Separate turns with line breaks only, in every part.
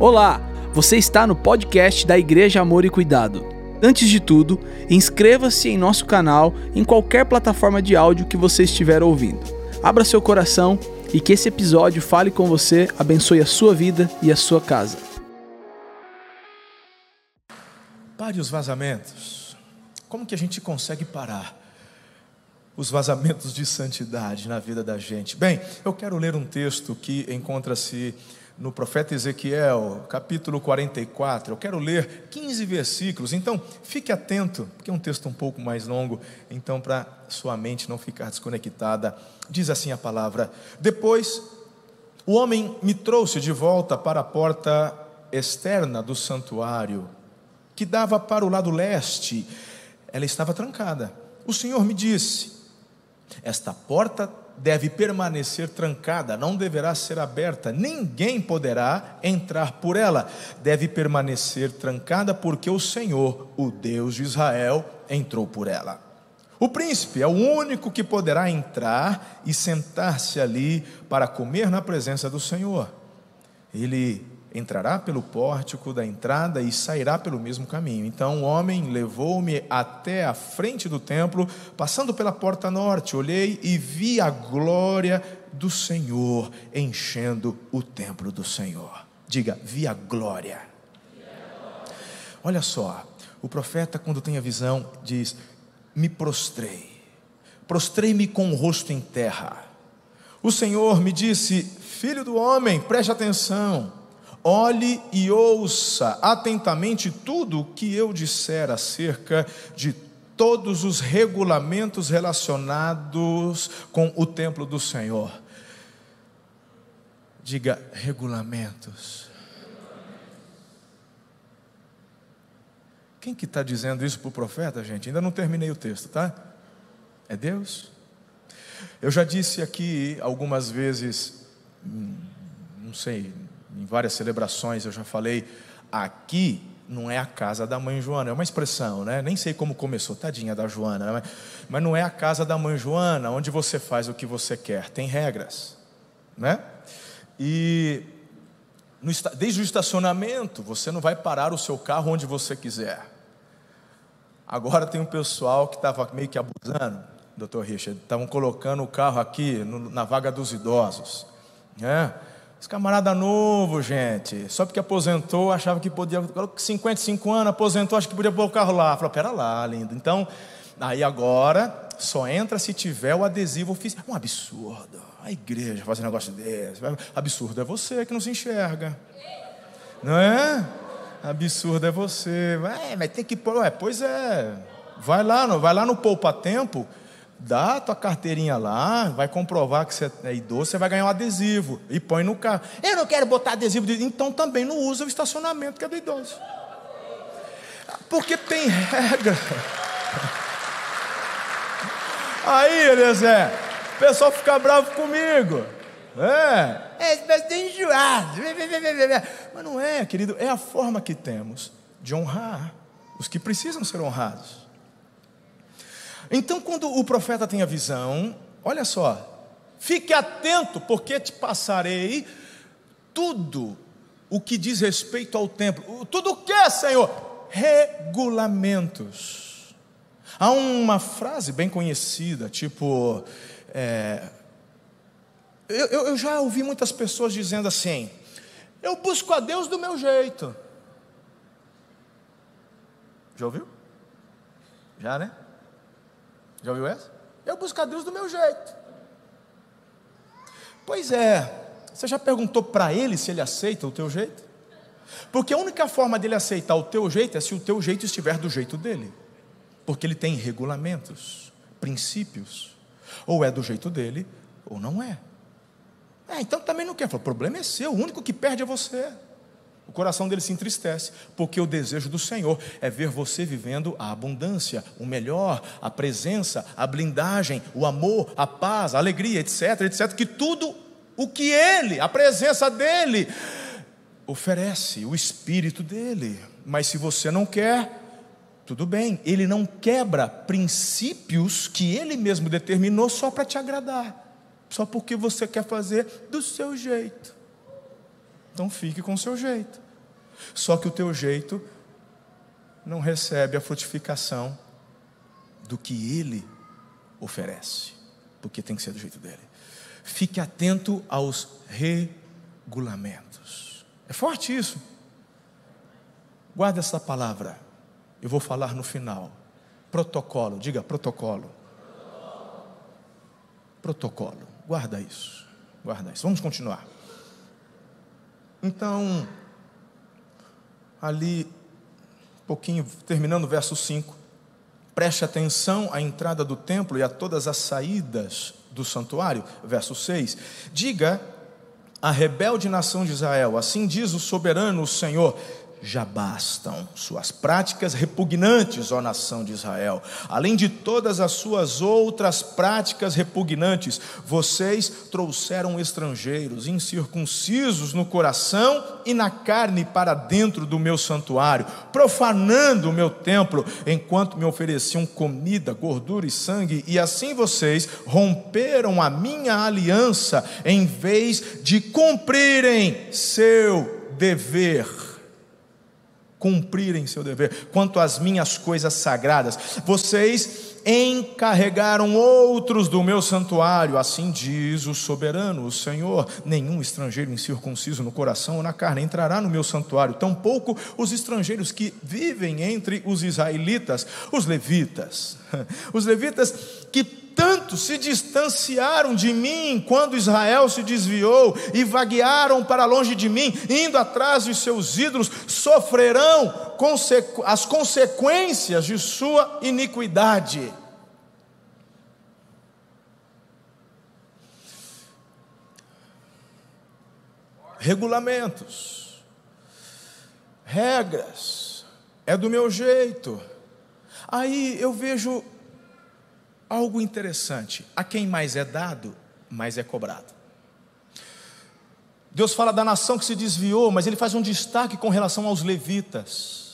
Olá, você está no podcast da Igreja Amor e Cuidado. Antes de tudo, inscreva-se em nosso canal em qualquer plataforma de áudio que você estiver ouvindo. Abra seu coração e que esse episódio fale com você, abençoe a sua vida e a sua casa.
Pare os vazamentos. Como que a gente consegue parar os vazamentos de santidade na vida da gente? Bem, eu quero ler um texto que encontra-se no profeta Ezequiel, capítulo 44. Eu quero ler 15 versículos, então fique atento, porque é um texto um pouco mais longo, então para sua mente não ficar desconectada. Diz assim a palavra: Depois o homem me trouxe de volta para a porta externa do santuário, que dava para o lado leste. Ela estava trancada. O Senhor me disse: Esta porta deve permanecer trancada, não deverá ser aberta, ninguém poderá entrar por ela. Deve permanecer trancada, porque o Senhor, o Deus de Israel, entrou por ela. O príncipe é o único que poderá entrar e sentar-se ali para comer na presença do Senhor. Ele entrará pelo pórtico da entrada e sairá pelo mesmo caminho. Então o homem levou-me até a frente do templo, passando pela porta norte. Olhei e vi a glória do Senhor enchendo o templo do Senhor. Diga, vi a glória. Olha só, o profeta, quando tem a visão, diz: Me prostrei, prostrei-me com o rosto em terra. O Senhor me disse: Filho do homem, preste atenção Olhe e ouça atentamente tudo o que eu disser acerca de todos os regulamentos relacionados com o templo do Senhor. Diga regulamentos. Quem que está dizendo isso para o profeta, gente? Ainda não terminei o texto, tá? É Deus? Eu já disse aqui algumas vezes, hum, não sei, em várias celebrações eu já falei, aqui não é a casa da mãe Joana, é uma expressão, né? Nem sei como começou, tadinha da Joana, né? mas não é a casa da mãe Joana, onde você faz o que você quer, tem regras, né? E no, desde o estacionamento, você não vai parar o seu carro onde você quiser. Agora tem um pessoal que estava meio que abusando, doutor Richard, estavam colocando o carro aqui no, na vaga dos idosos, né? Esse camarada novo, gente, só porque aposentou, achava que podia, 55 anos, aposentou, acho que podia pôr o carro lá. Falou, pera lá, lindo. Então, aí agora, só entra se tiver o adesivo oficial. Um absurdo. A igreja fazer um negócio desse. Absurdo é você que não se enxerga. Não é? Absurdo é você. É, mas tem que pôr. Ué, pois é. Vai lá, vai lá no Poupa Tempo dá a tua carteirinha lá, vai comprovar que você é idoso, você vai ganhar um adesivo e põe no carro. Eu não quero botar adesivo, de... então também não usa o estacionamento que é do idoso. Porque tem regra. Aí, Eliezer, o pessoal fica bravo comigo. É, é mas tem enjoado. Mas não é, querido, é a forma que temos de honrar os que precisam ser honrados. Então, quando o profeta tem a visão, olha só, fique atento, porque te passarei tudo o que diz respeito ao templo. Tudo o que, Senhor? Regulamentos. Há uma frase bem conhecida, tipo. É, eu, eu já ouvi muitas pessoas dizendo assim: eu busco a Deus do meu jeito. Já ouviu? Já, né? Já ouviu essa? Eu busco a Deus do meu jeito. Pois é, você já perguntou para ele se ele aceita o teu jeito? Porque a única forma dele aceitar o teu jeito é se o teu jeito estiver do jeito dele. Porque ele tem regulamentos, princípios. Ou é do jeito dele, ou não é. É, então também não quer. O problema é seu, o único que perde é você. O coração dele se entristece, porque o desejo do Senhor é ver você vivendo a abundância, o melhor, a presença, a blindagem, o amor, a paz, a alegria, etc, etc. Que tudo o que Ele, a presença dEle, oferece, o Espírito dEle. Mas se você não quer, tudo bem, Ele não quebra princípios que Ele mesmo determinou só para te agradar, só porque você quer fazer do seu jeito. Então fique com o seu jeito. Só que o teu jeito não recebe a frutificação do que ele oferece, porque tem que ser do jeito dele. Fique atento aos regulamentos. É forte isso. Guarda essa palavra. Eu vou falar no final. Protocolo, diga protocolo. Protocolo. Guarda isso. Guarda isso. Vamos continuar. Então, ali, um pouquinho, terminando o verso 5. Preste atenção à entrada do templo e a todas as saídas do santuário. Verso 6. Diga à rebelde nação de Israel: Assim diz o soberano, o Senhor já bastam suas práticas repugnantes, ó nação de Israel. Além de todas as suas outras práticas repugnantes, vocês trouxeram estrangeiros incircuncisos no coração e na carne para dentro do meu santuário, profanando o meu templo, enquanto me ofereciam comida, gordura e sangue, e assim vocês romperam a minha aliança em vez de cumprirem seu dever cumprirem seu dever, quanto às minhas coisas sagradas. Vocês encarregaram outros do meu santuário, assim diz o soberano, o Senhor. Nenhum estrangeiro incircunciso no coração ou na carne entrará no meu santuário, tampouco os estrangeiros que vivem entre os israelitas, os levitas. Os levitas que tanto se distanciaram de mim quando Israel se desviou e vaguearam para longe de mim, indo atrás de seus ídolos, sofrerão as consequências de sua iniquidade. Regulamentos, regras, é do meu jeito. Aí eu vejo algo interessante: a quem mais é dado, mais é cobrado. Deus fala da nação que se desviou, mas ele faz um destaque com relação aos levitas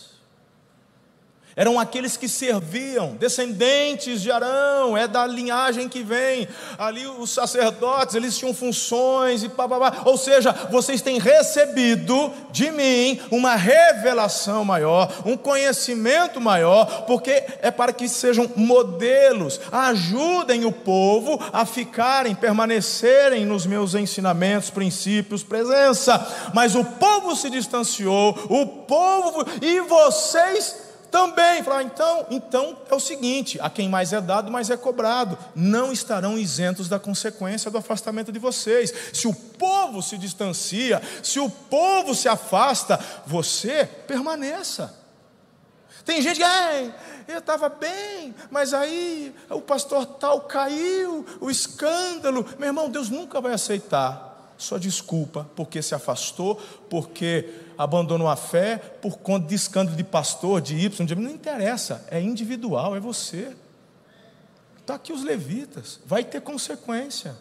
eram aqueles que serviam, descendentes de Arão, é da linhagem que vem. Ali os sacerdotes, eles tinham funções e papapá. Ou seja, vocês têm recebido de mim uma revelação maior, um conhecimento maior, porque é para que sejam modelos, ajudem o povo a ficarem, permanecerem nos meus ensinamentos, princípios, presença. Mas o povo se distanciou, o povo e vocês também, falar, ah, então, então é o seguinte: a quem mais é dado, mais é cobrado. Não estarão isentos da consequência do afastamento de vocês. Se o povo se distancia, se o povo se afasta, você permaneça. Tem gente que, ah, eu estava bem, mas aí o pastor tal caiu, o escândalo. Meu irmão, Deus nunca vai aceitar sua desculpa porque se afastou, porque abandonou a fé por conta de escândalo de pastor, de Y, de... não interessa, é individual, é você. Está aqui os levitas, vai ter consequência.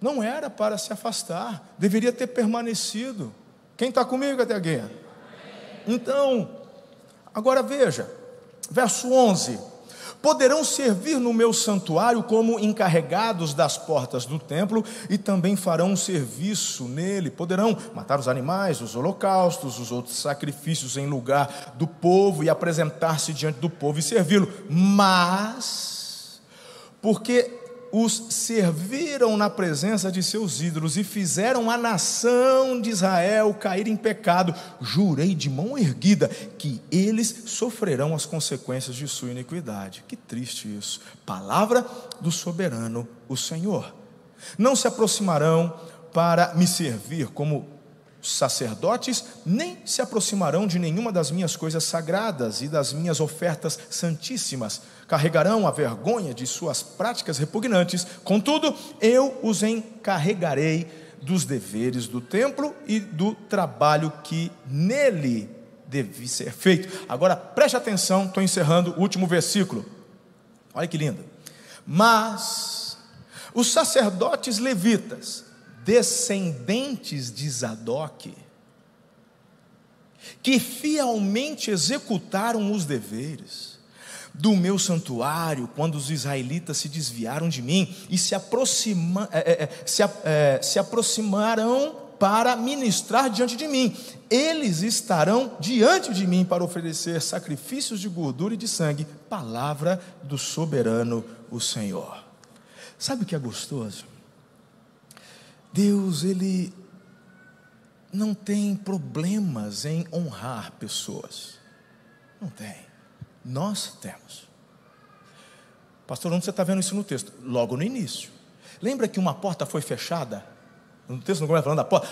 Não era para se afastar, deveria ter permanecido. Quem está comigo até aqui? Então, agora veja, verso 11 poderão servir no meu santuário como encarregados das portas do templo e também farão um serviço nele. Poderão matar os animais, os holocaustos, os outros sacrifícios em lugar do povo e apresentar-se diante do povo e servi-lo. Mas, porque os serviram na presença de seus ídolos e fizeram a nação de Israel cair em pecado, jurei de mão erguida que eles sofrerão as consequências de sua iniquidade. Que triste isso. Palavra do soberano, o Senhor. Não se aproximarão para me servir como sacerdotes nem se aproximarão de nenhuma das minhas coisas sagradas e das minhas ofertas santíssimas. Carregarão a vergonha de suas práticas repugnantes, contudo, eu os encarregarei dos deveres do templo e do trabalho que nele deve ser feito. Agora preste atenção, estou encerrando o último versículo. Olha que lindo. Mas os sacerdotes levitas descendentes de Zadok, que fielmente executaram os deveres do meu santuário quando os israelitas se desviaram de mim e se, aproxima, é, é, é se, é, se aproximaram para ministrar diante de mim. Eles estarão diante de mim para oferecer sacrifícios de gordura e de sangue, palavra do soberano, o Senhor. Sabe o que é gostoso? Deus, Ele não tem problemas em honrar pessoas. Não tem. Nós temos. Pastor, onde você está vendo isso no texto? Logo no início. Lembra que uma porta foi fechada? No texto não começa falando da porta.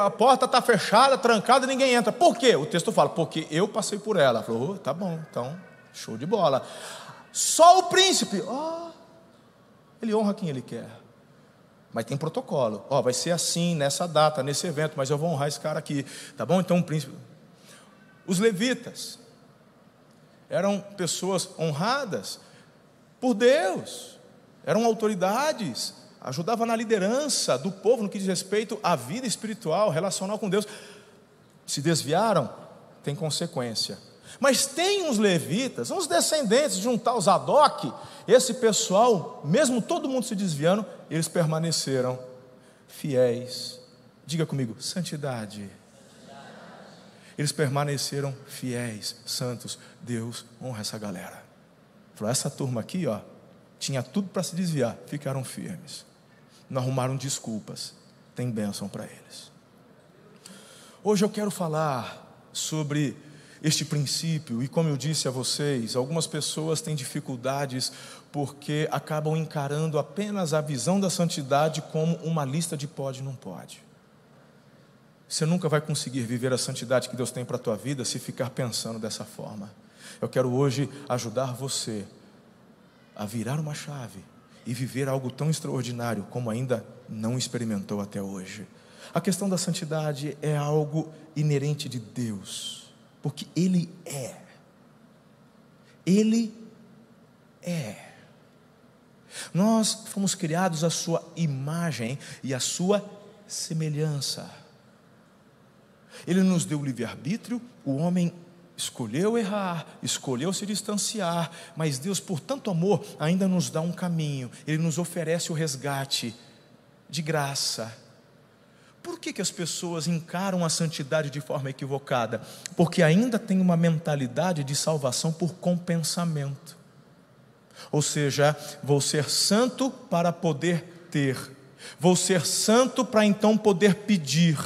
a porta está fechada, trancada, ninguém entra. Por quê? O texto fala, porque eu passei por ela. Falou, oh, tá bom, então, show de bola. Só o príncipe, oh, ele honra quem ele quer. Mas tem protocolo. Ó, oh, vai ser assim, nessa data, nesse evento, mas eu vou honrar esse cara aqui. Tá bom? Então, príncipe. Os levitas eram pessoas honradas por Deus, eram autoridades, ajudavam na liderança do povo no que diz respeito à vida espiritual, relacional com Deus. Se desviaram, tem consequência. Mas tem uns levitas, uns descendentes de um tal Zadok, esse pessoal, mesmo todo mundo se desviando, eles permaneceram fiéis. Diga comigo, santidade. Eles permaneceram fiéis, santos. Deus honra essa galera. Falou, essa turma aqui, ó, tinha tudo para se desviar, ficaram firmes. Não arrumaram desculpas. Tem bênção para eles. Hoje eu quero falar sobre este princípio, e como eu disse a vocês, algumas pessoas têm dificuldades porque acabam encarando apenas a visão da santidade como uma lista de pode e não pode. Você nunca vai conseguir viver a santidade que Deus tem para a tua vida se ficar pensando dessa forma. Eu quero hoje ajudar você a virar uma chave e viver algo tão extraordinário como ainda não experimentou até hoje. A questão da santidade é algo inerente de Deus porque Ele é. Ele é. Nós fomos criados à Sua imagem e à Sua semelhança. Ele nos deu livre-arbítrio, o homem escolheu errar, escolheu se distanciar, mas Deus, por tanto amor, ainda nos dá um caminho, Ele nos oferece o resgate de graça por que, que as pessoas encaram a santidade de forma equivocada? Porque ainda tem uma mentalidade de salvação por compensamento. Ou seja, vou ser santo para poder ter, vou ser santo para então poder pedir.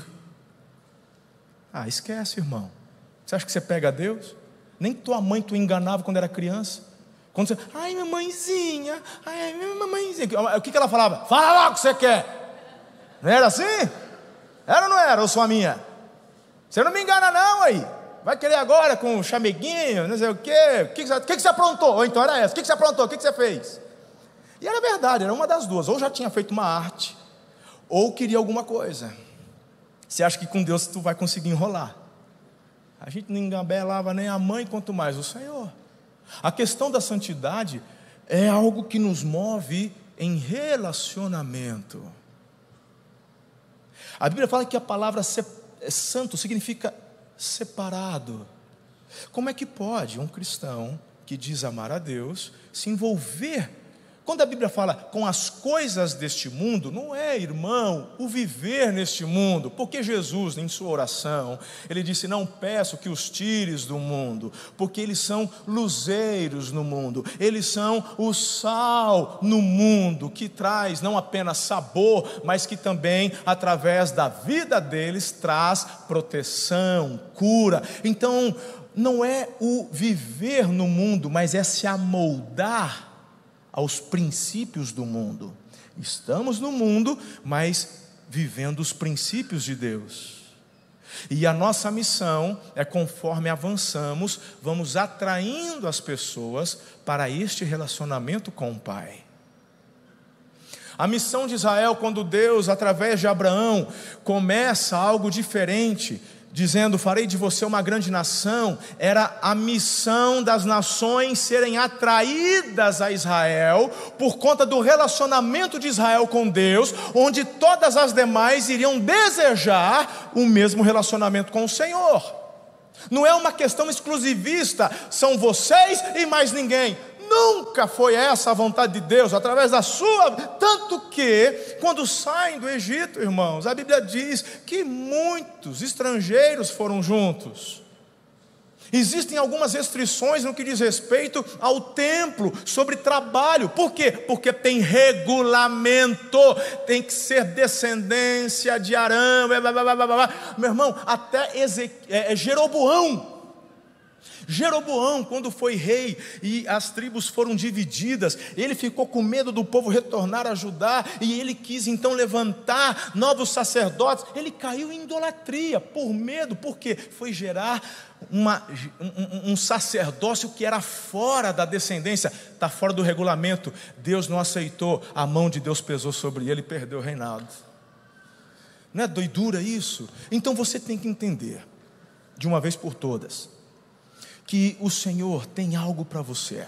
Ah, esquece, irmão. Você acha que você pega a Deus? Nem tua mãe tu enganava quando era criança. Quando você, ai, minha mãezinha, ai, minha mamãezinha. O que, que ela falava? Fala lá o que você quer. Não era assim? Era ou não era, ou sua minha? Você não me engana, não aí. Vai querer agora com chameguinho, não sei o quê. O que, que, você, o que, que você aprontou? Ou então era essa. O que, que você aprontou? O que, que você fez? E era verdade, era uma das duas. Ou já tinha feito uma arte, ou queria alguma coisa. Você acha que com Deus tu vai conseguir enrolar? A gente não engabelava nem a mãe, quanto mais o Senhor. A questão da santidade é algo que nos move em relacionamento. A Bíblia fala que a palavra santo significa separado. Como é que pode um cristão que diz amar a Deus se envolver quando a Bíblia fala com as coisas deste mundo, não é, irmão, o viver neste mundo, porque Jesus, em sua oração, ele disse: Não peço que os tires do mundo, porque eles são luzeiros no mundo, eles são o sal no mundo, que traz não apenas sabor, mas que também, através da vida deles, traz proteção, cura. Então, não é o viver no mundo, mas é se amoldar aos princípios do mundo. Estamos no mundo, mas vivendo os princípios de Deus. E a nossa missão é, conforme avançamos, vamos atraindo as pessoas para este relacionamento com o Pai. A missão de Israel, quando Deus, através de Abraão, começa algo diferente, dizendo: Farei de você uma grande nação, era a missão das nações serem atraídas a Israel por conta do relacionamento de Israel com Deus, onde todas as demais iriam desejar o mesmo relacionamento com o Senhor. Não é uma questão exclusivista, são vocês e mais ninguém. Nunca foi essa a vontade de Deus, através da sua. Tanto que, quando saem do Egito, irmãos, a Bíblia diz que muitos estrangeiros foram juntos. Existem algumas restrições no que diz respeito ao templo, sobre trabalho. Por quê? Porque tem regulamento, tem que ser descendência de Arão, blá, blá, blá, meu irmão, até Ezequiel, é, é Jeroboão Jeroboão, quando foi rei e as tribos foram divididas, ele ficou com medo do povo retornar a Judá e ele quis então levantar novos sacerdotes. Ele caiu em idolatria por medo, porque foi gerar uma, um, um, sacerdócio que era fora da descendência, está fora do regulamento. Deus não aceitou, a mão de Deus pesou sobre ele e perdeu o reinado. Não é doidura isso? Então você tem que entender, de uma vez por todas, que o Senhor tem algo para você.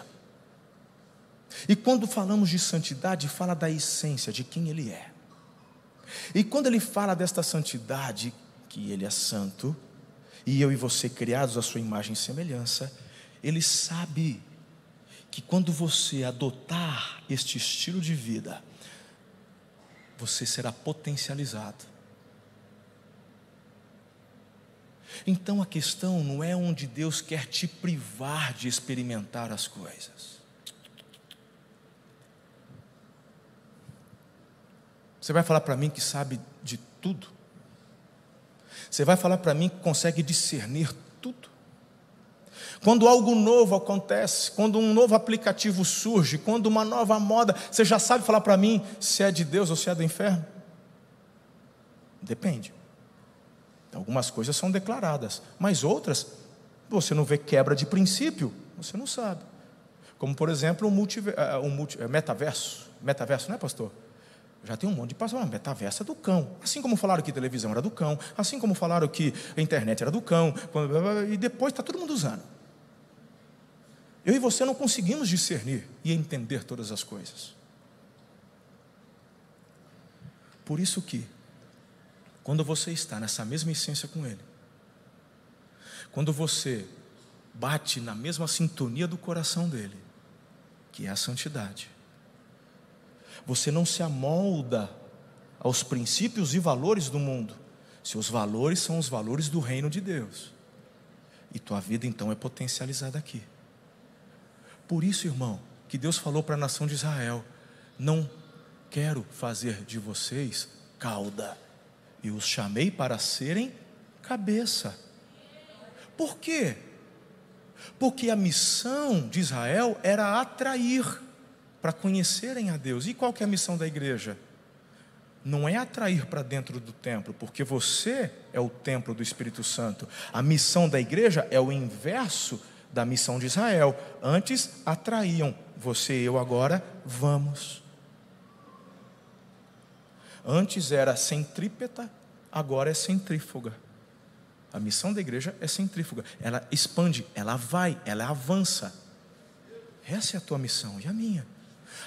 E quando falamos de santidade, fala da essência de quem Ele é. E quando Ele fala desta santidade, que Ele é santo, e eu e você criados à Sua imagem e semelhança, Ele sabe que quando você adotar este estilo de vida, você será potencializado Então a questão não é onde Deus quer te privar de experimentar as coisas. Você vai falar para mim que sabe de tudo? Você vai falar para mim que consegue discernir tudo? Quando algo novo acontece, quando um novo aplicativo surge, quando uma nova moda, você já sabe falar para mim se é de Deus ou se é do inferno? Depende. Algumas coisas são declaradas, mas outras você não vê quebra de princípio, você não sabe. Como, por exemplo, o, o multi, é metaverso. Metaverso, não é, pastor? Já tem um monte de pastor, metaverso é do cão. Assim como falaram que televisão era do cão, assim como falaram que a internet era do cão, e depois está todo mundo usando. Eu e você não conseguimos discernir e entender todas as coisas. Por isso que quando você está nessa mesma essência com Ele, quando você bate na mesma sintonia do coração dele, que é a santidade, você não se amolda aos princípios e valores do mundo, seus valores são os valores do reino de Deus, e tua vida então é potencializada aqui. Por isso, irmão, que Deus falou para a nação de Israel: não quero fazer de vocês cauda e os chamei para serem cabeça. Por quê? Porque a missão de Israel era atrair para conhecerem a Deus. E qual que é a missão da igreja? Não é atrair para dentro do templo, porque você é o templo do Espírito Santo. A missão da igreja é o inverso da missão de Israel. Antes atraíam, você e eu agora vamos. Antes era centrípeta, agora é centrífuga. A missão da igreja é centrífuga. Ela expande, ela vai, ela avança. Essa é a tua missão e a minha.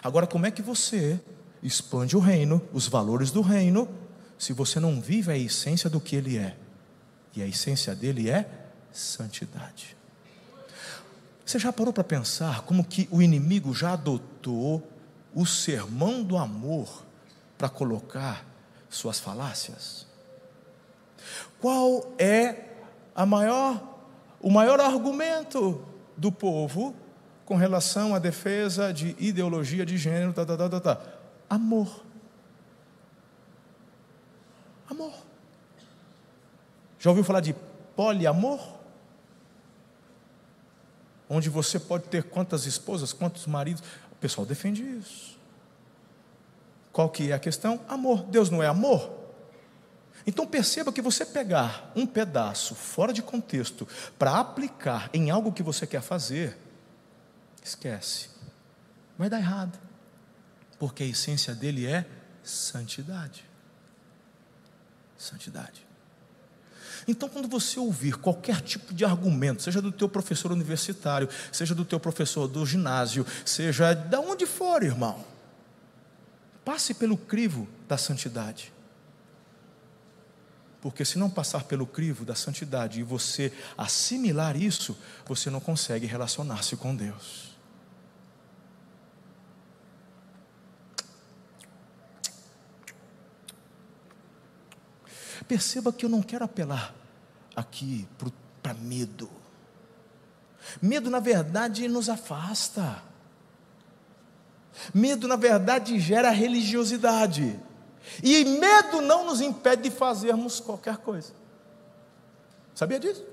Agora, como é que você expande o reino, os valores do reino, se você não vive a essência do que ele é? E a essência dele é santidade. Você já parou para pensar como que o inimigo já adotou o sermão do amor para colocar suas falácias? Qual é maior, o maior argumento do povo com relação à defesa de ideologia de gênero? Tá, tá, tá, tá, tá. Amor. Amor. Já ouviu falar de poliamor? Onde você pode ter quantas esposas, quantos maridos. O pessoal defende isso. Qual que é a questão? Amor. Deus não é amor? Então perceba que você pegar um pedaço fora de contexto para aplicar em algo que você quer fazer, esquece. Vai dar errado. Porque a essência dele é santidade. Santidade. Então, quando você ouvir qualquer tipo de argumento, seja do teu professor universitário, seja do teu professor do ginásio, seja de onde for, irmão, Passe pelo crivo da santidade. Porque se não passar pelo crivo da santidade e você assimilar isso, você não consegue relacionar-se com Deus. Perceba que eu não quero apelar aqui para medo. Medo, na verdade, nos afasta. Medo, na verdade, gera religiosidade. E medo não nos impede de fazermos qualquer coisa. Sabia disso?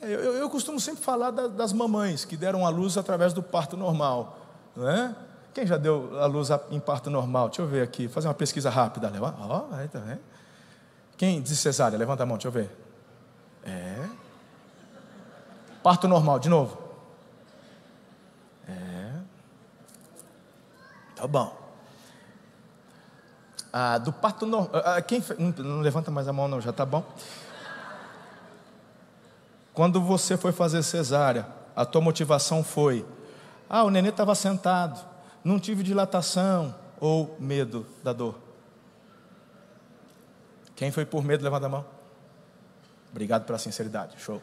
É, eu, eu costumo sempre falar da, das mamães que deram a luz através do parto normal. Não é? Quem já deu a luz em parto normal? Deixa eu ver aqui, fazer uma pesquisa rápida. Oh, aí tá? Quem diz cesárea? Levanta a mão, deixa eu ver. É. Parto normal, de novo. Tá bom. Ah, do parto normal. Ah, ah, quem não, não levanta mais a mão, não, já tá bom. Quando você foi fazer cesárea, a tua motivação foi: ah, o nenê estava sentado, não tive dilatação ou medo da dor. Quem foi por medo, levanta a mão. Obrigado pela sinceridade. Show.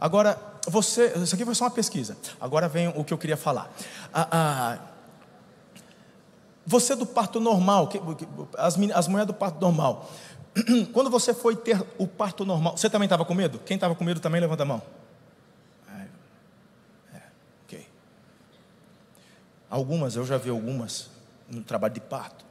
Agora, você, isso aqui foi só uma pesquisa. Agora vem o que eu queria falar. Ah, ah, você do parto normal, as, as mulheres do parto normal, quando você foi ter o parto normal, você também estava com medo? Quem estava com medo também levanta a mão. É, é, ok. Algumas, eu já vi algumas no trabalho de parto.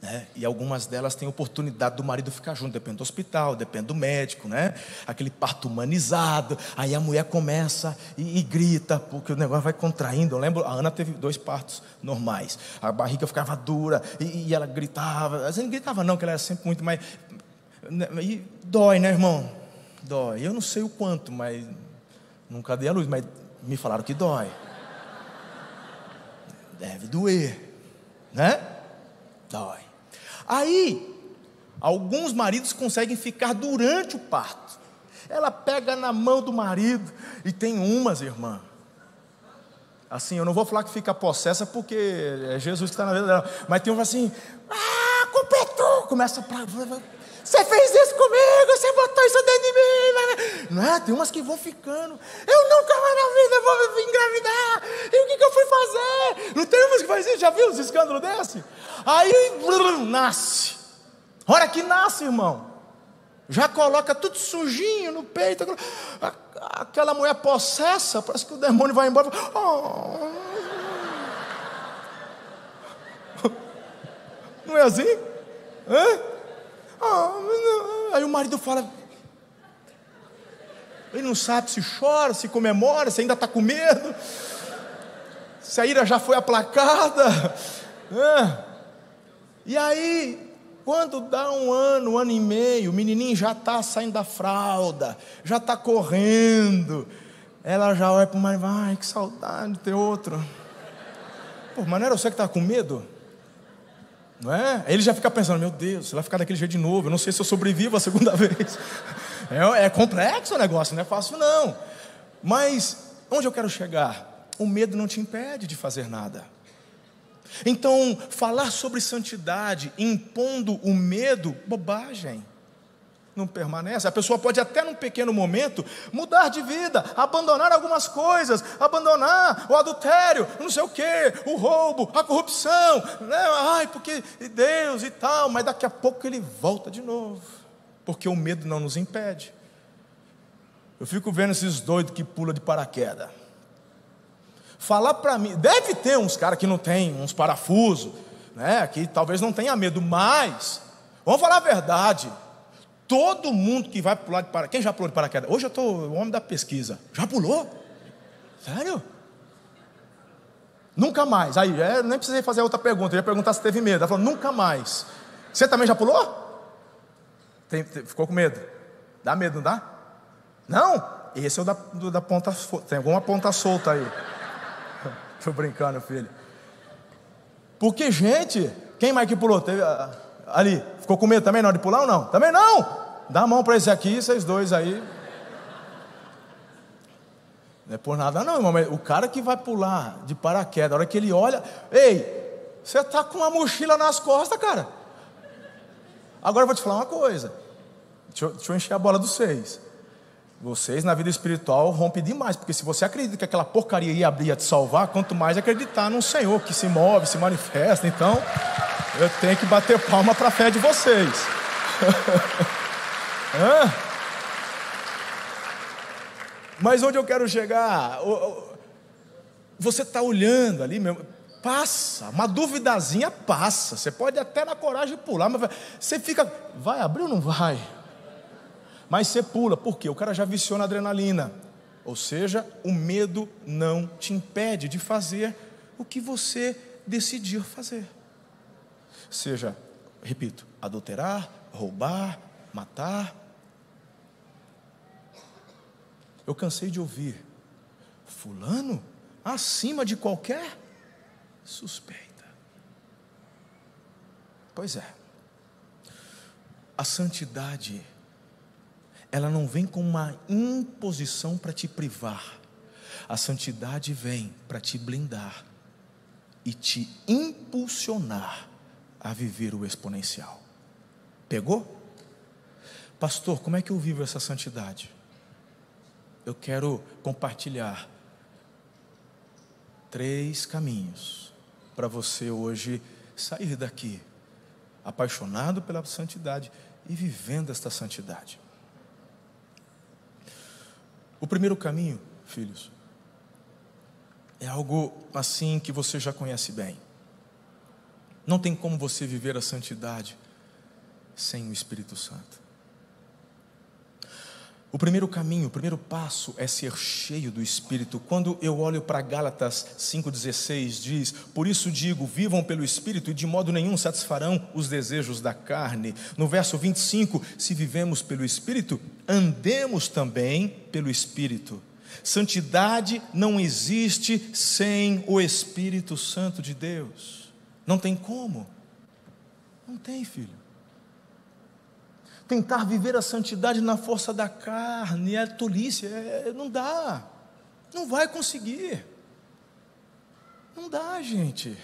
Né? E algumas delas têm oportunidade do marido ficar junto, depende do hospital, depende do médico, né? Aquele parto humanizado, aí a mulher começa e, e, grita, porque o negócio vai contraindo. Eu lembro, a Ana teve dois partos normais, a barriga ficava dura e, e ela gritava. Às vezes não gritava, não, que ela era sempre muito mais. Né, e dói, né, irmão? Dói. Eu não sei o quanto, mas nunca dei a luz, mas me falaram que dói. Deve doer, né? Dói. Aí, alguns maridos conseguem ficar durante o parto. Ela pega na mão do marido e tem umas, irmã. Assim, eu não vou falar que fica possessa porque é Jesus que está na vida dela, mas tem uma assim, ah, completou, começa para você fez isso comigo, você botou isso dentro de mim. Não é? Tem umas que vão ficando. Eu nunca mais na vida vou engravidar. E o que, que eu fui fazer? Não tem umas que faz isso? Já viu os escândalos desse? Aí nasce. Hora que nasce, irmão. Já coloca tudo sujinho no peito. Aquela mulher possessa, parece que o demônio vai embora. Oh. Não é assim? Hã? Ah, Aí o marido fala. Ele não sabe se chora, se comemora, se ainda está com medo, se a ira já foi aplacada. É. E aí, quando dá um ano, um ano e meio, o menininho já está saindo da fralda, já está correndo. Ela já olha para o marido, ai, que saudade de ter outro. Pô, mas não era você que estava com medo? Não é? Ele já fica pensando, meu Deus, vai ficar daquele jeito de novo, eu não sei se eu sobrevivo a segunda vez. É, é complexo o negócio, não é fácil não. Mas onde eu quero chegar? O medo não te impede de fazer nada. Então, falar sobre santidade impondo o medo, bobagem não permanece. A pessoa pode até num pequeno momento mudar de vida, abandonar algumas coisas, abandonar o adultério, não sei o que, o roubo, a corrupção, né? ai, porque Deus e tal, mas daqui a pouco ele volta de novo, porque o medo não nos impede. Eu fico vendo esses doidos que pulam de paraquedas. Falar para mim, deve ter uns caras que não tem uns parafusos, né? Que talvez não tenha medo, mas vamos falar a verdade. Todo mundo que vai pular de paraquedas. Quem já pulou de paraquedas? Hoje eu estou o homem da pesquisa. Já pulou? Sério? Nunca mais. Aí, é, nem precisei fazer outra pergunta. Eu ia perguntar se teve medo. Ela falou, nunca mais. Você também já pulou? Tem, tem, ficou com medo? Dá medo, não dá? Não? Esse é o da, do, da ponta. Tem alguma ponta solta aí. Estou brincando, filho. Porque, gente, quem mais que pulou? Teve. Uh, Ali, ficou com medo também na hora de pular ou não? Também não! Dá a mão para esse aqui, vocês dois aí. Não é por nada não, irmão. O cara que vai pular de paraquedas, a hora que ele olha, ei, você está com uma mochila nas costas, cara. Agora eu vou te falar uma coisa. Deixa eu, deixa eu encher a bola dos seis. Vocês na vida espiritual rompem demais, porque se você acredita que aquela porcaria ia abrir a te salvar, quanto mais acreditar num Senhor que se move, se manifesta. Então, Eu tenho que bater palma para a fé de vocês. Mas onde eu quero chegar? Você está olhando ali, meu, passa, uma duvidazinha passa. Você pode até na coragem pular, mas você fica, vai abrir ou não vai? Mas você pula, por quê? O cara já viciou na adrenalina. Ou seja, o medo não te impede de fazer o que você decidir fazer. Seja, repito, adulterar, roubar, matar. Eu cansei de ouvir, Fulano, acima de qualquer suspeita. Pois é, a santidade, ela não vem com uma imposição para te privar, a santidade vem para te blindar e te impulsionar a viver o exponencial. Pegou? Pastor, como é que eu vivo essa santidade? Eu quero compartilhar três caminhos para você hoje sair daqui apaixonado pela santidade e vivendo esta santidade. O primeiro caminho, filhos, é algo assim que você já conhece bem. Não tem como você viver a santidade sem o Espírito Santo. O primeiro caminho, o primeiro passo é ser cheio do Espírito. Quando eu olho para Gálatas 5,16, diz: Por isso digo, vivam pelo Espírito e de modo nenhum satisfarão os desejos da carne. No verso 25, se vivemos pelo Espírito, andemos também pelo Espírito. Santidade não existe sem o Espírito Santo de Deus. Não tem como. Não tem, filho tentar viver a santidade na força da carne, é tolice, é, não dá, não vai conseguir, não dá, gente.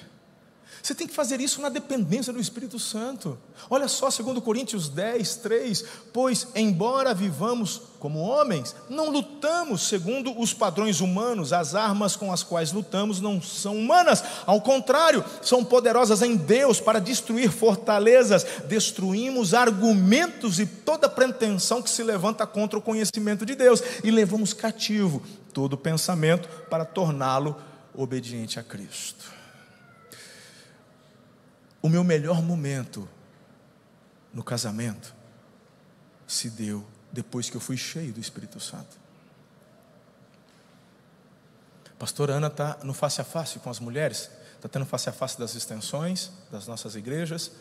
Você tem que fazer isso na dependência do Espírito Santo. Olha só, 2 Coríntios 10, 3: Pois, embora vivamos como homens, não lutamos segundo os padrões humanos, as armas com as quais lutamos não são humanas, ao contrário, são poderosas em Deus para destruir fortalezas, destruímos argumentos e toda pretensão que se levanta contra o conhecimento de Deus e levamos cativo todo pensamento para torná-lo obediente a Cristo. O meu melhor momento no casamento se deu depois que eu fui cheio do Espírito Santo. Pastor Ana está no face a face com as mulheres, está tendo face a face das extensões das nossas igrejas.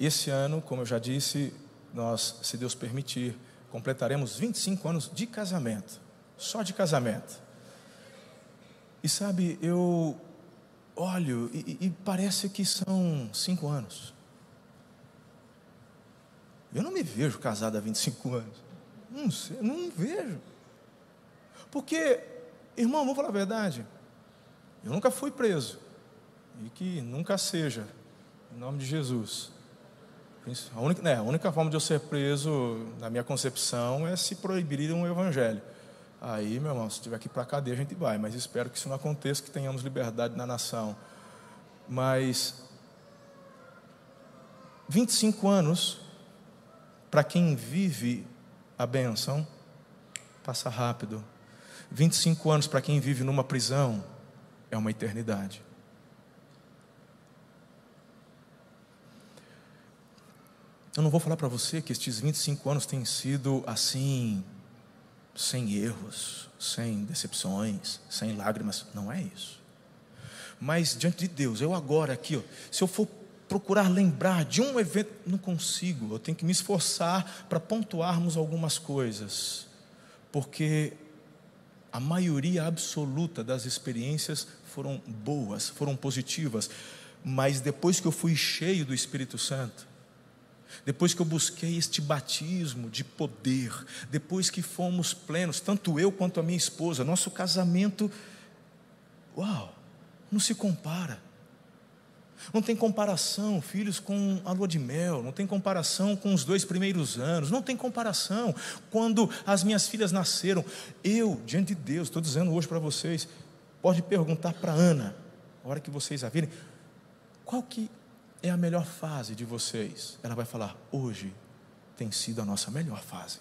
Esse ano, como eu já disse, nós, se Deus permitir, completaremos 25 anos de casamento, só de casamento. E sabe, eu olho e, e parece que são cinco anos. Eu não me vejo casado há 25 anos. Não sei, não vejo. Porque, irmão, vou falar a verdade. Eu nunca fui preso. E que nunca seja. Em nome de Jesus. A única, né, a única forma de eu ser preso, na minha concepção, é se proibir um evangelho. Aí, meu irmão, se tiver que ir para a cadeia, a gente vai, mas espero que isso não aconteça, que tenhamos liberdade na nação. Mas 25 anos para quem vive a benção passa rápido. 25 anos para quem vive numa prisão é uma eternidade. Eu não vou falar para você que estes 25 anos têm sido assim sem erros, sem decepções, sem lágrimas. Não é isso. Mas diante de Deus, eu agora aqui, ó, se eu for procurar lembrar de um evento, não consigo. Eu tenho que me esforçar para pontuarmos algumas coisas, porque a maioria absoluta das experiências foram boas, foram positivas, mas depois que eu fui cheio do Espírito Santo, depois que eu busquei este batismo de poder, depois que fomos plenos, tanto eu quanto a minha esposa, nosso casamento, uau, não se compara. Não tem comparação, filhos, com a lua de mel, não tem comparação com os dois primeiros anos, não tem comparação quando as minhas filhas nasceram. Eu, diante de Deus, estou dizendo hoje para vocês, pode perguntar para Ana, a hora que vocês a virem, qual que é a melhor fase de vocês, ela vai falar: hoje tem sido a nossa melhor fase.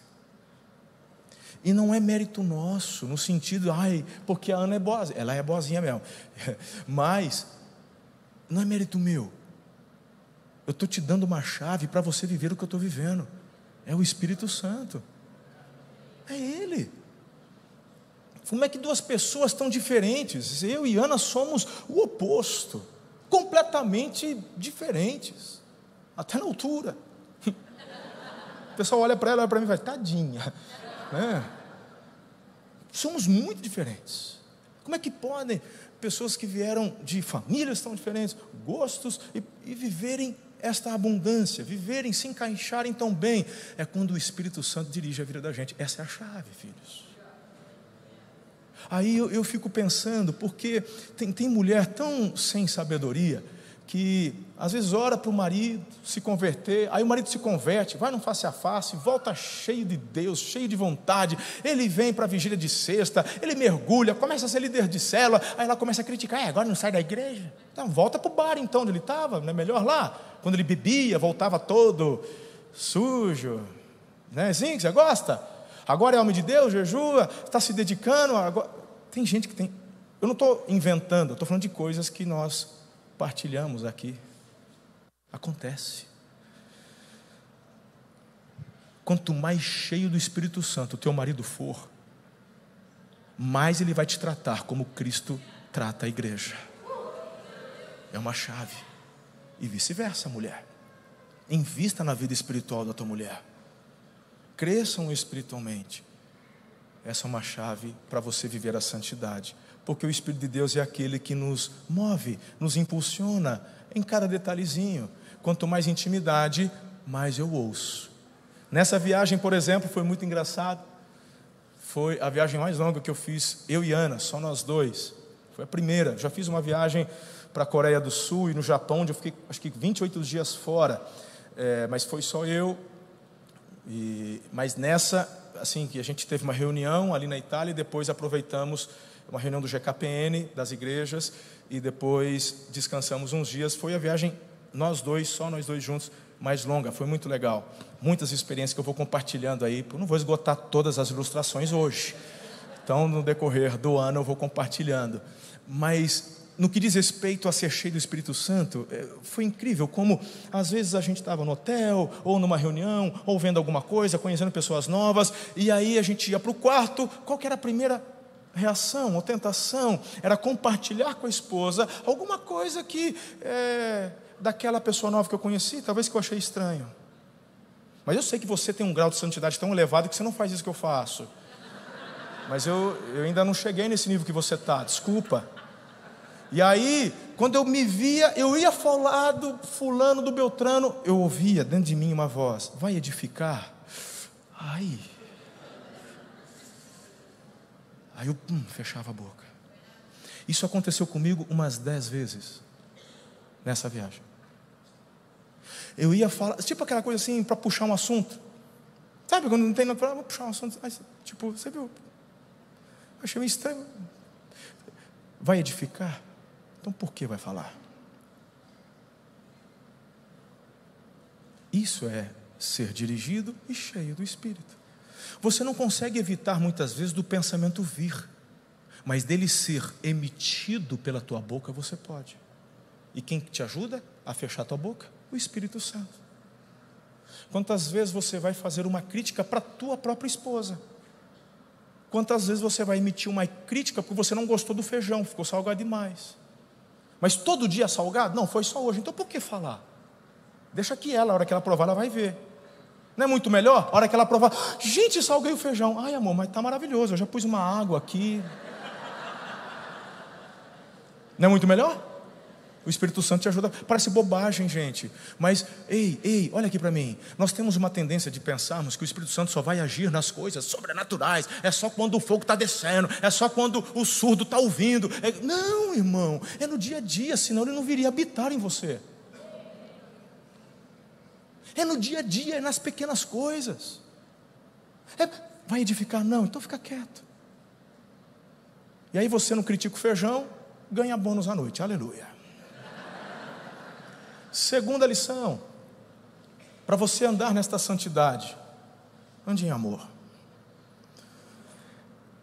E não é mérito nosso, no sentido, ai, porque a Ana é boa, ela é boazinha mesmo. Mas não é mérito meu. Eu estou te dando uma chave para você viver o que eu estou vivendo. É o Espírito Santo. É Ele. Como é que duas pessoas tão diferentes, eu e Ana somos o oposto, completamente diferentes, até na altura. O pessoal olha para ela, olha para mim e vai, tadinha. É. Somos muito diferentes. Como é que podem pessoas que vieram de famílias tão diferentes, gostos, e, e viverem esta abundância, viverem, se encaixarem tão bem? É quando o Espírito Santo dirige a vida da gente. Essa é a chave, filhos. Aí eu, eu fico pensando, porque tem, tem mulher tão sem sabedoria que às vezes ora para o marido se converter, aí o marido se converte, vai no face a face, volta cheio de Deus, cheio de vontade, ele vem para a vigília de sexta, ele mergulha, começa a ser líder de célula, aí ela começa a criticar, é, agora não sai da igreja, então volta para o bar então onde ele estava, não é melhor lá, quando ele bebia, voltava todo sujo, né? Sim, você gosta? Agora é homem de Deus, jejua, está se dedicando, agora... tem gente que tem, eu não estou inventando, estou falando de coisas que nós partilhamos aqui. Acontece. Quanto mais cheio do Espírito Santo o teu marido for, mais ele vai te tratar como Cristo trata a igreja. É uma chave. E vice-versa, mulher. Invista na vida espiritual da tua mulher. Cresçam espiritualmente. Essa é uma chave para você viver a santidade porque o Espírito de Deus é aquele que nos move, nos impulsiona em cada detalhezinho. Quanto mais intimidade, mais eu ouço. Nessa viagem, por exemplo, foi muito engraçado. Foi a viagem mais longa que eu fiz, eu e Ana, só nós dois. Foi a primeira. Já fiz uma viagem para a Coreia do Sul e no Japão, onde eu fiquei acho que 28 dias fora. É, mas foi só eu. E, mas nessa, assim, que a gente teve uma reunião ali na Itália e depois aproveitamos uma reunião do GKPN, das igrejas, e depois descansamos uns dias. Foi a viagem, nós dois, só nós dois juntos, mais longa, foi muito legal. Muitas experiências que eu vou compartilhando aí, eu não vou esgotar todas as ilustrações hoje. Então, no decorrer do ano, eu vou compartilhando. Mas, no que diz respeito a ser cheio do Espírito Santo, é, foi incrível como, às vezes, a gente estava no hotel, ou numa reunião, ou vendo alguma coisa, conhecendo pessoas novas, e aí a gente ia para o quarto. Qual era a primeira reação ou tentação era compartilhar com a esposa alguma coisa que é, daquela pessoa nova que eu conheci, talvez que eu achei estranho. Mas eu sei que você tem um grau de santidade tão elevado que você não faz isso que eu faço. Mas eu, eu ainda não cheguei nesse nível que você está, desculpa. E aí, quando eu me via, eu ia falar do fulano, do Beltrano, eu ouvia dentro de mim uma voz: vai edificar? Ai. Aí eu pum, fechava a boca. Isso aconteceu comigo umas dez vezes nessa viagem. Eu ia falar, tipo aquela coisa assim, para puxar um assunto. Sabe, quando não tem nada para vou puxar um assunto. Aí, tipo, você viu? Achei meio estranho. Vai edificar? Então por que vai falar? Isso é ser dirigido e cheio do Espírito. Você não consegue evitar muitas vezes do pensamento vir, mas dele ser emitido pela tua boca você pode. E quem te ajuda a fechar tua boca? O Espírito Santo. Quantas vezes você vai fazer uma crítica para tua própria esposa? Quantas vezes você vai emitir uma crítica porque você não gostou do feijão, ficou salgado demais? Mas todo dia salgado? Não, foi só hoje. Então por que falar? Deixa que ela, a hora que ela provar, ela vai ver. Não é muito melhor? A hora que ela provar, gente, salguei o feijão. Ai, amor, mas está maravilhoso. Eu já pus uma água aqui. Não é muito melhor? O Espírito Santo te ajuda. Parece bobagem, gente. Mas, ei, ei, olha aqui para mim. Nós temos uma tendência de pensarmos que o Espírito Santo só vai agir nas coisas sobrenaturais. É só quando o fogo está descendo. É só quando o surdo está ouvindo. É... Não, irmão. É no dia a dia, senão ele não viria habitar em você. É no dia a dia, é nas pequenas coisas. É, vai edificar? Não, então fica quieto. E aí você não critica o feijão, ganha bônus à noite. Aleluia. Segunda lição: para você andar nesta santidade, ande em amor.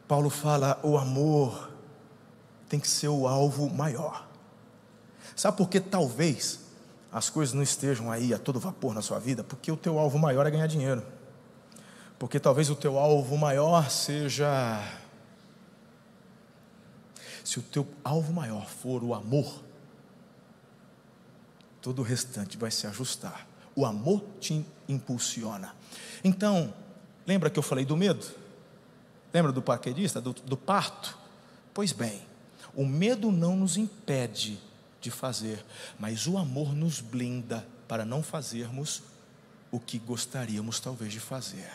Paulo fala: o amor tem que ser o alvo maior. Sabe por que talvez as coisas não estejam aí a todo vapor na sua vida? Porque o teu alvo maior é ganhar dinheiro. Porque talvez o teu alvo maior seja. Se o teu alvo maior for o amor, todo o restante vai se ajustar. O amor te impulsiona. Então, lembra que eu falei do medo? Lembra do paquerista, do, do parto? Pois bem, o medo não nos impede de fazer, mas o amor nos blinda para não fazermos o que gostaríamos talvez de fazer.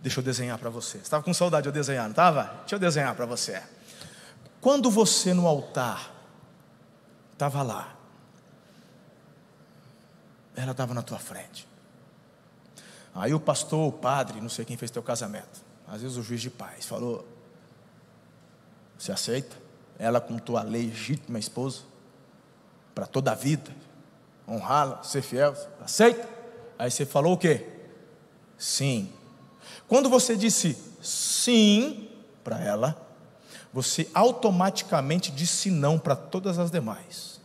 Deixa eu desenhar para você. Estava com saudade de eu desenhar, não estava? Deixa eu desenhar para você. Quando você no altar estava lá, ela estava na tua frente. Aí o pastor, o padre, não sei quem fez teu casamento, às vezes o juiz de paz, falou: Você aceita? Ela como tua legítima esposa, para toda a vida, honrá-la, ser fiel, aceita? Aí você falou o quê? Sim. Quando você disse sim para ela, você automaticamente disse não para todas as demais.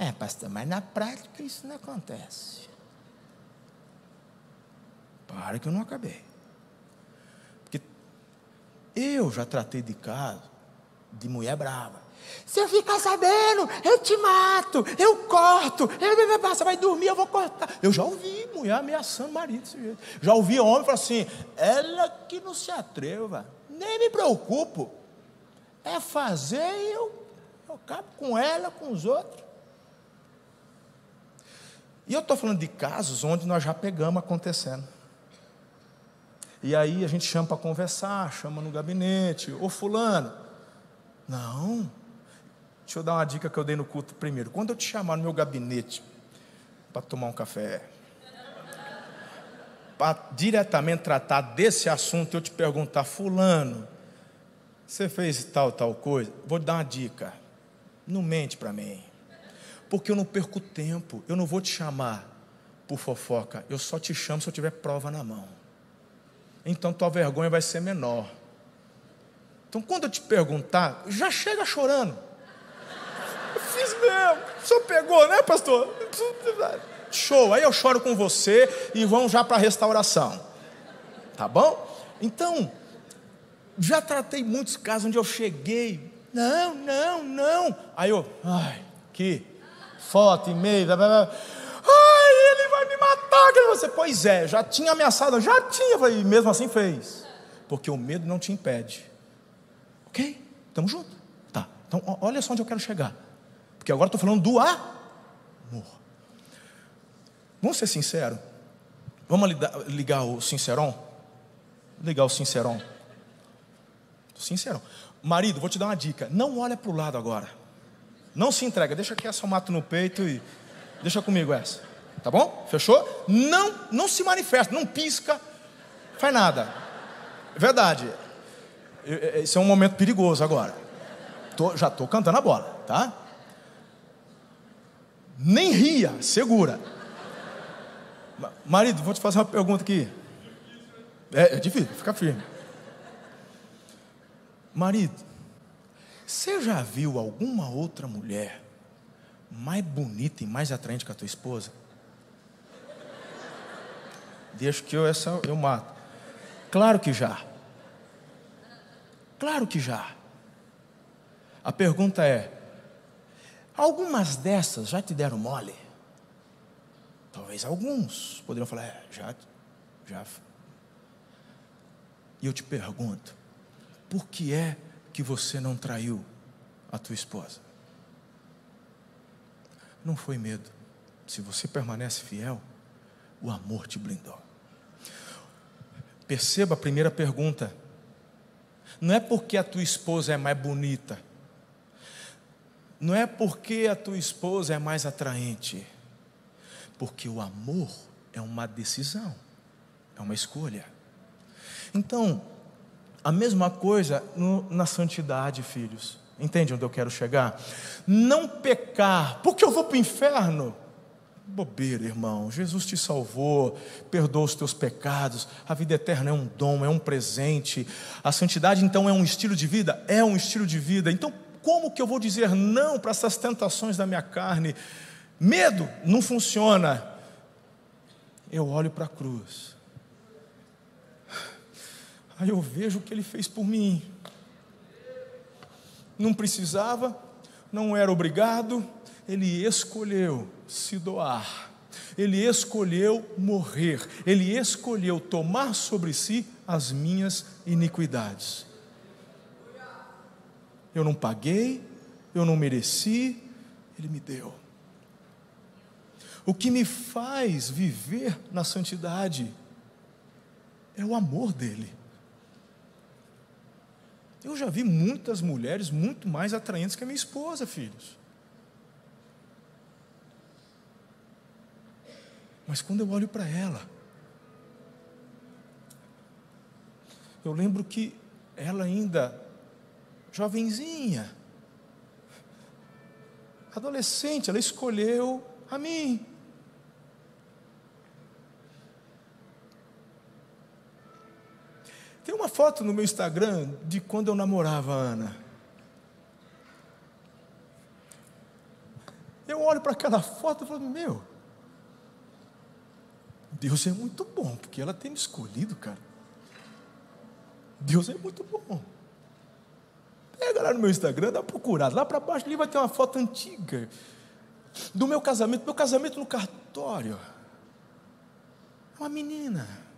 É, pastor, mas na prática isso não acontece. Para que eu não acabei. Porque eu já tratei de caso de mulher brava. Se eu ficar sabendo, eu te mato, eu corto, eu, você vai dormir, eu vou cortar. Eu já ouvi mulher ameaçando marido desse jeito. Já ouvi homem falar assim: ela que não se atreva, nem me preocupo. É fazer e eu, eu acabo com ela, com os outros. E eu estou falando de casos onde nós já pegamos acontecendo. E aí a gente chama para conversar, chama no gabinete, ô fulano. Não, Deixa eu dar uma dica que eu dei no culto primeiro. Quando eu te chamar no meu gabinete para tomar um café, para diretamente tratar desse assunto, eu te perguntar, fulano, você fez tal, tal coisa? Vou te dar uma dica. Não mente para mim. Porque eu não perco tempo. Eu não vou te chamar por fofoca. Eu só te chamo se eu tiver prova na mão. Então tua vergonha vai ser menor. Então quando eu te perguntar, já chega chorando. Eu fiz mesmo. Senhor pegou, né, pastor? Show. Aí eu choro com você e vamos já para a restauração. Tá bom? Então, já tratei muitos casos onde eu cheguei. Não, não, não. Aí eu, ai, que foto, e-mail, blá, blá. Ai, ele vai me matar. Você, pois é, já tinha ameaçado, já tinha. E mesmo assim fez. Porque o medo não te impede. Ok? Estamos juntos. Tá. Então, olha só onde eu quero chegar. Porque agora estou falando do amor. Vamos ser sinceros. Vamos ligar o sincerão? Ligar o sincerão. Sincerão. Marido, vou te dar uma dica. Não olha para o lado agora. Não se entrega. Deixa que essa eu mato no peito e deixa comigo essa. Tá bom? Fechou? Não, não se manifesta, não pisca, faz nada. Verdade. Esse é um momento perigoso agora. Tô, já estou cantando a bola, tá? Nem ria, segura. Marido, vou te fazer uma pergunta aqui. É, é difícil, fica firme. Marido, você já viu alguma outra mulher mais bonita e mais atraente que a tua esposa? Deixa que eu essa eu mato. Claro que já. Claro que já. A pergunta é: Algumas dessas já te deram mole? Talvez alguns poderiam falar, é, já, já. E eu te pergunto, por que é que você não traiu a tua esposa? Não foi medo. Se você permanece fiel, o amor te blindou. Perceba a primeira pergunta. Não é porque a tua esposa é mais bonita, não é porque a tua esposa é mais atraente, porque o amor é uma decisão, é uma escolha. Então, A mesma coisa no, na santidade, filhos. Entende onde eu quero chegar? Não pecar, porque eu vou para o inferno. Bobeira, irmão. Jesus te salvou, perdoa os teus pecados. A vida eterna é um dom, é um presente. A santidade, então, é um estilo de vida? É um estilo de vida. Então, como que eu vou dizer não para essas tentações da minha carne? Medo não funciona. Eu olho para a cruz. Aí eu vejo o que ele fez por mim. Não precisava, não era obrigado, ele escolheu se doar. Ele escolheu morrer, ele escolheu tomar sobre si as minhas iniquidades. Eu não paguei, eu não mereci, ele me deu. O que me faz viver na santidade é o amor dele. Eu já vi muitas mulheres muito mais atraentes que a minha esposa, filhos. Mas quando eu olho para ela, eu lembro que ela ainda jovenzinha, adolescente, ela escolheu a mim. Tem uma foto no meu Instagram de quando eu namorava a Ana. Eu olho para aquela foto e falo, meu, Deus é muito bom, porque ela tem me escolhido, cara. Deus é muito bom. Pega lá no meu Instagram, dá uma procurada. Lá para baixo ali vai ter uma foto antiga do meu casamento, meu casamento no cartório. Uma menina.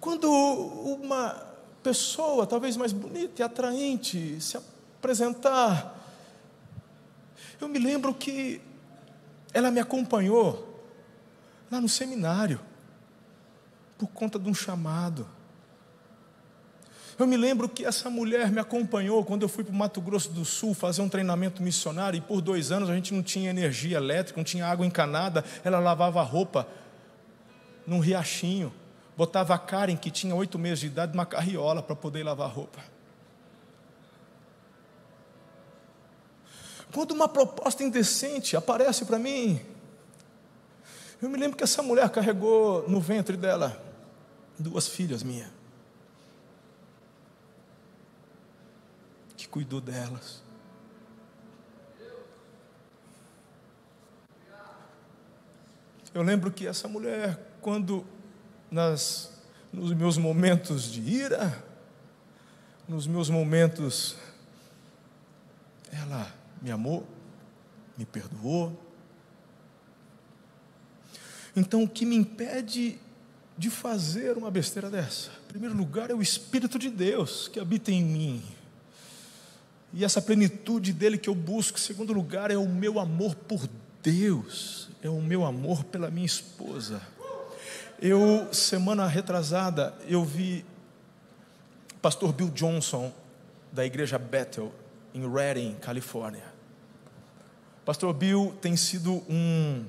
Quando uma pessoa, talvez mais bonita e atraente, se apresentar, eu me lembro que ela me acompanhou lá no seminário, por conta de um chamado. Eu me lembro que essa mulher me acompanhou quando eu fui para o Mato Grosso do Sul fazer um treinamento missionário e por dois anos a gente não tinha energia elétrica, não tinha água encanada, ela lavava roupa num riachinho botava a Karen, que tinha oito meses de idade, numa carriola para poder lavar roupa. Quando uma proposta indecente aparece para mim, eu me lembro que essa mulher carregou no ventre dela duas filhas minhas, que cuidou delas. Eu lembro que essa mulher, quando nas, nos meus momentos de ira, nos meus momentos, ela me amou, me perdoou. Então, o que me impede de fazer uma besteira dessa? Em primeiro lugar, é o Espírito de Deus que habita em mim. E essa plenitude dele que eu busco. Em segundo lugar, é o meu amor por Deus, é o meu amor pela minha esposa. Eu, semana retrasada, eu vi pastor Bill Johnson, da igreja Bethel, em Redding, Califórnia. Pastor Bill tem sido um,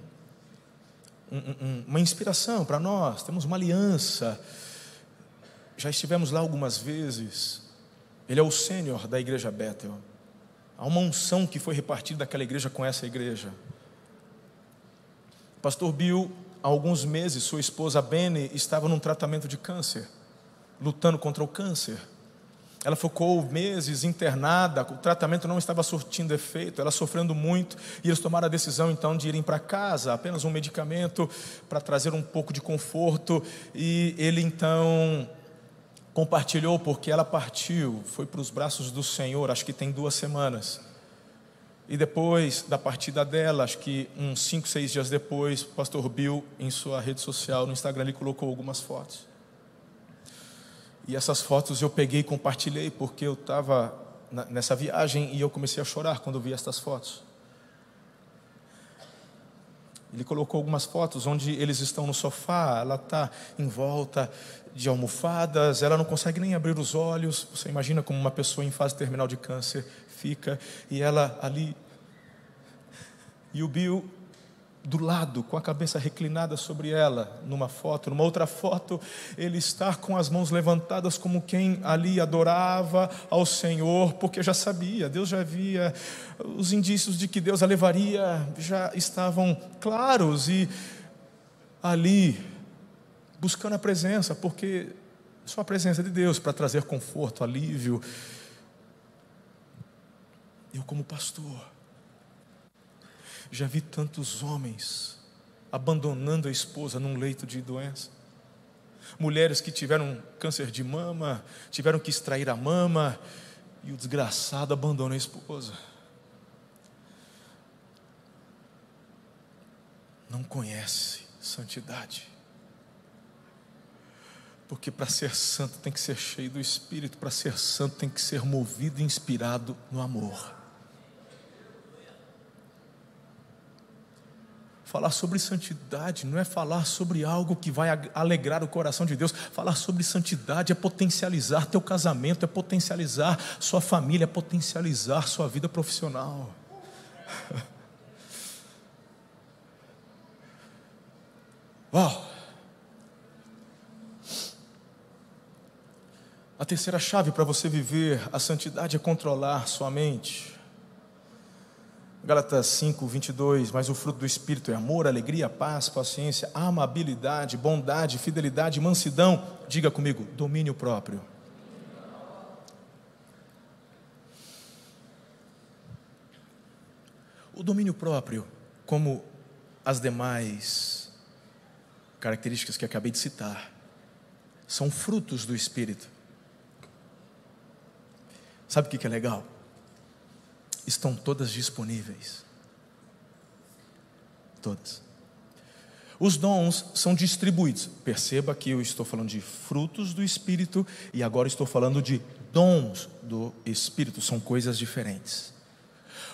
um, um, uma inspiração para nós, temos uma aliança. Já estivemos lá algumas vezes. Ele é o sênior da igreja Bethel. Há uma unção que foi repartida daquela igreja com essa igreja. Pastor Bill há alguns meses, sua esposa Bene estava num tratamento de câncer, lutando contra o câncer. Ela ficou meses internada, o tratamento não estava surtindo efeito, ela sofrendo muito, e eles tomaram a decisão então de irem para casa, apenas um medicamento para trazer um pouco de conforto, e ele então compartilhou porque ela partiu, foi para os braços do Senhor, acho que tem duas semanas. E depois da partida dela, acho que uns 5, 6 dias depois, o pastor Bill, em sua rede social, no Instagram, ele colocou algumas fotos. E essas fotos eu peguei e compartilhei, porque eu estava nessa viagem e eu comecei a chorar quando vi essas fotos. Ele colocou algumas fotos onde eles estão no sofá, ela está em volta de almofadas, ela não consegue nem abrir os olhos. Você imagina como uma pessoa em fase terminal de câncer fica, e ela ali. E o Bill do lado, com a cabeça reclinada sobre ela, numa foto. Numa outra foto, ele está com as mãos levantadas, como quem ali adorava ao Senhor, porque já sabia, Deus já havia, os indícios de que Deus a levaria já estavam claros, e ali, buscando a presença, porque só a presença de Deus para trazer conforto, alívio. Eu, como pastor, já vi tantos homens abandonando a esposa num leito de doença. Mulheres que tiveram câncer de mama, tiveram que extrair a mama, e o desgraçado abandona a esposa. Não conhece santidade. Porque para ser santo tem que ser cheio do Espírito, para ser santo tem que ser movido e inspirado no amor. Falar sobre santidade não é falar sobre algo que vai alegrar o coração de Deus. Falar sobre santidade é potencializar teu casamento, é potencializar sua família, é potencializar sua vida profissional. Uau! A terceira chave para você viver a santidade é controlar sua mente. Gálatas 5, 22, mas o fruto do Espírito é amor, alegria, paz, paciência, amabilidade, bondade, fidelidade, mansidão. Diga comigo, domínio próprio. O domínio próprio, como as demais características que acabei de citar, são frutos do Espírito. Sabe o que é legal? Estão todas disponíveis. Todas. Os dons são distribuídos. Perceba que eu estou falando de frutos do Espírito e agora estou falando de dons do Espírito, são coisas diferentes.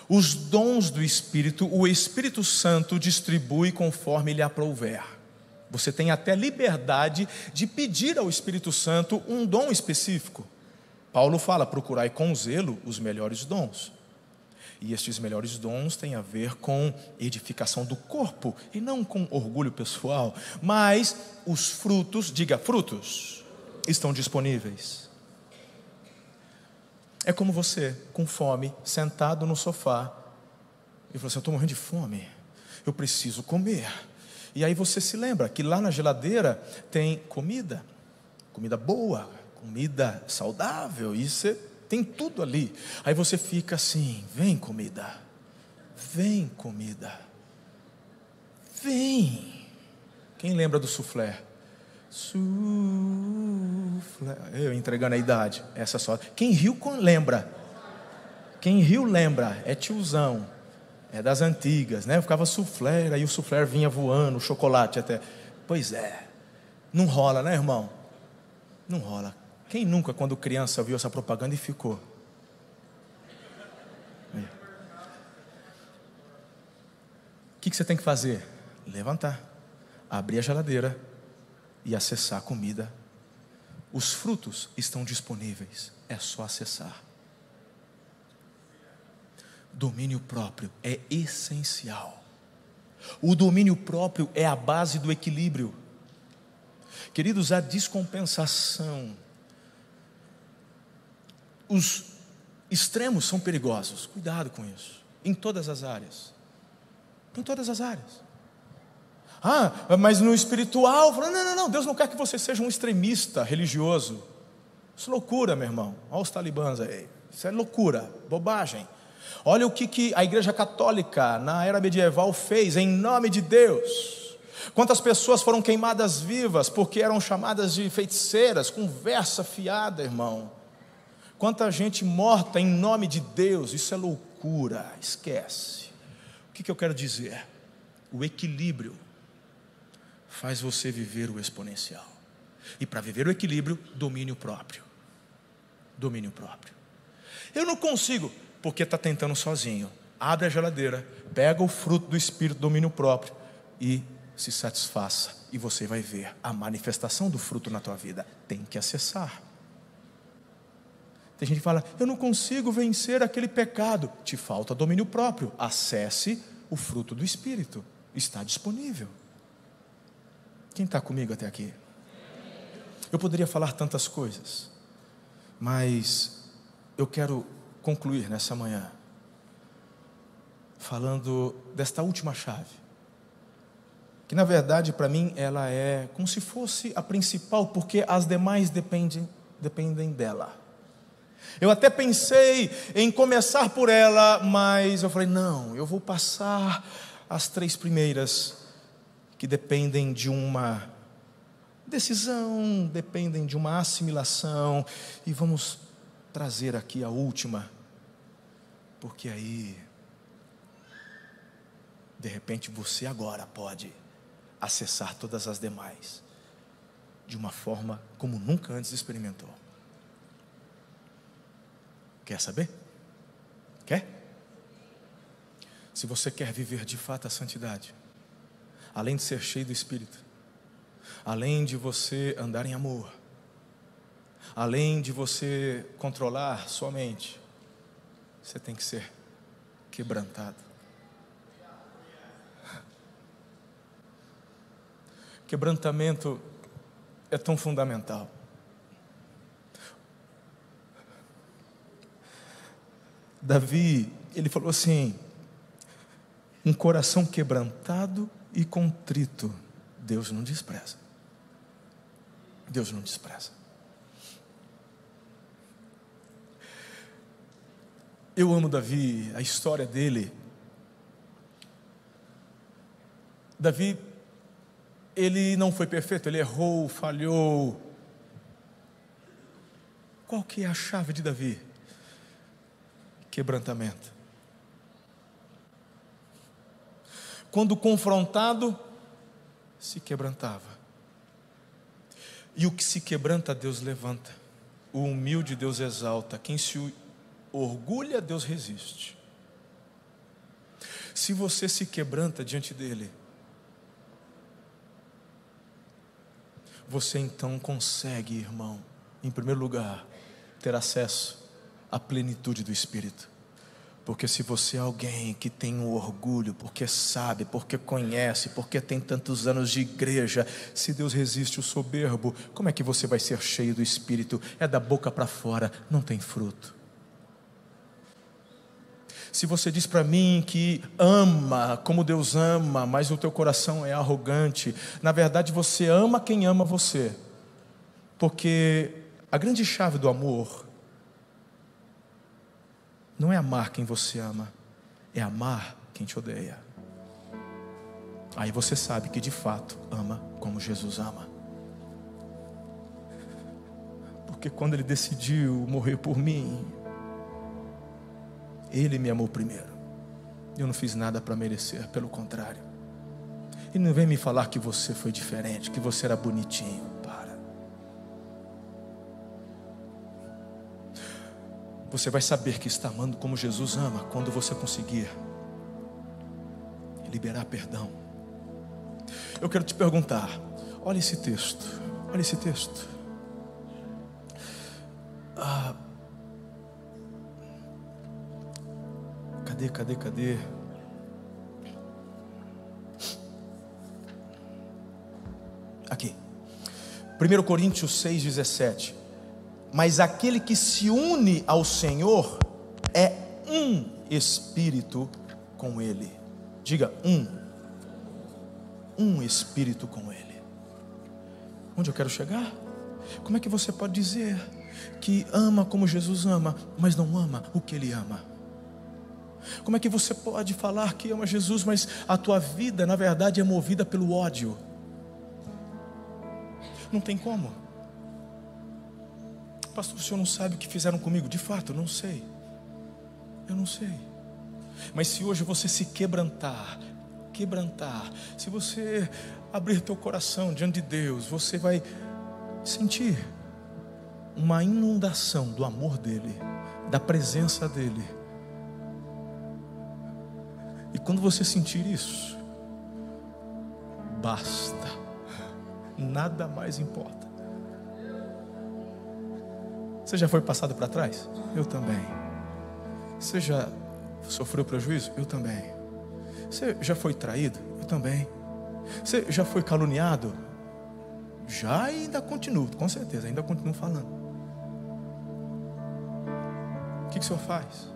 Os dons do Espírito, o Espírito Santo distribui conforme lhe aprouver. Você tem até liberdade de pedir ao Espírito Santo um dom específico. Paulo fala: procurai com zelo os melhores dons. E estes melhores dons têm a ver com edificação do corpo e não com orgulho pessoal. Mas os frutos, diga frutos, estão disponíveis. É como você, com fome, sentado no sofá, e falou assim: Eu estou morrendo de fome, eu preciso comer. E aí você se lembra que lá na geladeira tem comida, comida boa, comida saudável, e você tem tudo ali. Aí você fica assim: vem comida, vem comida, vem. Quem lembra do soufflé? Soufflé. Eu entregando a idade, essa só. Quem riu lembra. Quem riu lembra, é tiozão. É das antigas, né? Eu ficava soufflé, aí o soufflé vinha voando, o chocolate até. Pois é. Não rola, né, irmão? Não rola. Quem nunca, quando criança, viu essa propaganda e ficou? O que, que você tem que fazer? Levantar, abrir a geladeira e acessar a comida. Os frutos estão disponíveis, é só acessar. Domínio próprio é essencial. O domínio próprio é a base do equilíbrio. Queridos, a descompensação os extremos são perigosos. Cuidado com isso. Em todas as áreas. Em todas as áreas. Ah, mas no espiritual, não, não, não, Deus não quer que você seja um extremista religioso. Isso é loucura, meu irmão. Olha os talibãs aí. Isso é loucura, bobagem. Olha o que, que a igreja católica na era medieval fez em nome de Deus. Quantas pessoas foram queimadas vivas porque eram chamadas de feiticeiras, conversa fiada, irmão. Quanta gente morta em nome de Deus, isso é loucura, esquece. O que, que eu quero dizer? O equilíbrio faz você viver o exponencial. E para viver o equilíbrio, domínio próprio. Domínio próprio. Eu não consigo, porque está tentando sozinho. Abre a geladeira, pega o fruto do Espírito, domínio próprio, e se satisfaça. E você vai ver a manifestação do fruto na tua vida. Tem que acessar. Tem gente que fala, eu não consigo vencer aquele pecado. Te falta domínio próprio. Acesse o fruto do Espírito. está disponível. Quem está comigo até aqui? Eu poderia falar tantas coisas, mas eu quero concluir nessa manhã falando desta última chave, que na verdade para mim ela é como se fosse a principal, porque as demais dependem, dependem dela. Eu até pensei em começar por ela, mas eu falei: não, eu vou passar as três primeiras, que dependem de uma decisão, dependem de uma assimilação, e vamos trazer aqui a última, porque aí, de repente, você agora pode acessar todas as demais de uma forma como nunca antes experimentou. Quer saber? Quer? Se você quer viver de fato a santidade, além de ser cheio do Espírito, além de você andar em amor, além de você controlar sua mente, você tem que ser quebrantado. Quebrantamento é tão fundamental. Davi, ele falou assim: um coração quebrantado e contrito, Deus não despreza. Deus não despreza. Eu amo Davi, a história dele. Davi, ele não foi perfeito, ele errou, falhou. Qual que é a chave de Davi? Quebrantamento. Quando confrontado, se quebrantava. E o que se quebranta, Deus levanta. O humilde, Deus exalta. Quem se orgulha, Deus resiste. Se você se quebranta diante dEle, você então consegue, irmão, em primeiro lugar, ter acesso a plenitude do Espírito. Porque se você é alguém que tem um orgulho, porque sabe, porque conhece, porque tem tantos anos de igreja, se Deus resiste o soberbo, como é que você vai ser cheio do Espírito? É da boca para fora, não tem fruto. Se você diz para mim que ama como Deus ama, mas o teu coração é arrogante, na verdade você ama quem ama você. Porque a grande chave do amor não é amar quem você ama, é amar quem te odeia. Aí você sabe que de fato ama como Jesus ama. Porque quando ele decidiu morrer por mim, ele me amou primeiro. Eu não fiz nada para merecer, pelo contrário. E não vem me falar que você foi diferente, que você era bonitinho. Você vai saber que está amando como Jesus ama quando você conseguir liberar perdão. Eu quero te perguntar, olha esse texto, olha esse texto. Ah, cadê, cadê, cadê? Aqui. 1 Coríntios 6,17 mas aquele que se une ao Senhor é um espírito com Ele. Diga um. Um espírito com Ele. Onde eu quero chegar? Como é que você pode dizer que ama como Jesus ama, mas não ama o que Ele ama? Como é que você pode falar que ama Jesus, mas a tua vida, na verdade, é movida pelo ódio? Não tem como. Pastor, o senhor não sabe o que fizeram comigo? De fato, eu não sei. Eu não sei. Mas se hoje você se quebrantar, quebrantar, se você abrir teu coração diante de Deus, você vai sentir uma inundação do amor dele, da presença dele. E quando você sentir isso, basta, nada mais importa. Você já foi passado para trás? Eu também. Você já sofreu prejuízo? Eu também. Você já foi traído? Eu também. Você já foi caluniado? Já ainda continuo, com certeza, ainda continuo falando. O que, que o senhor faz?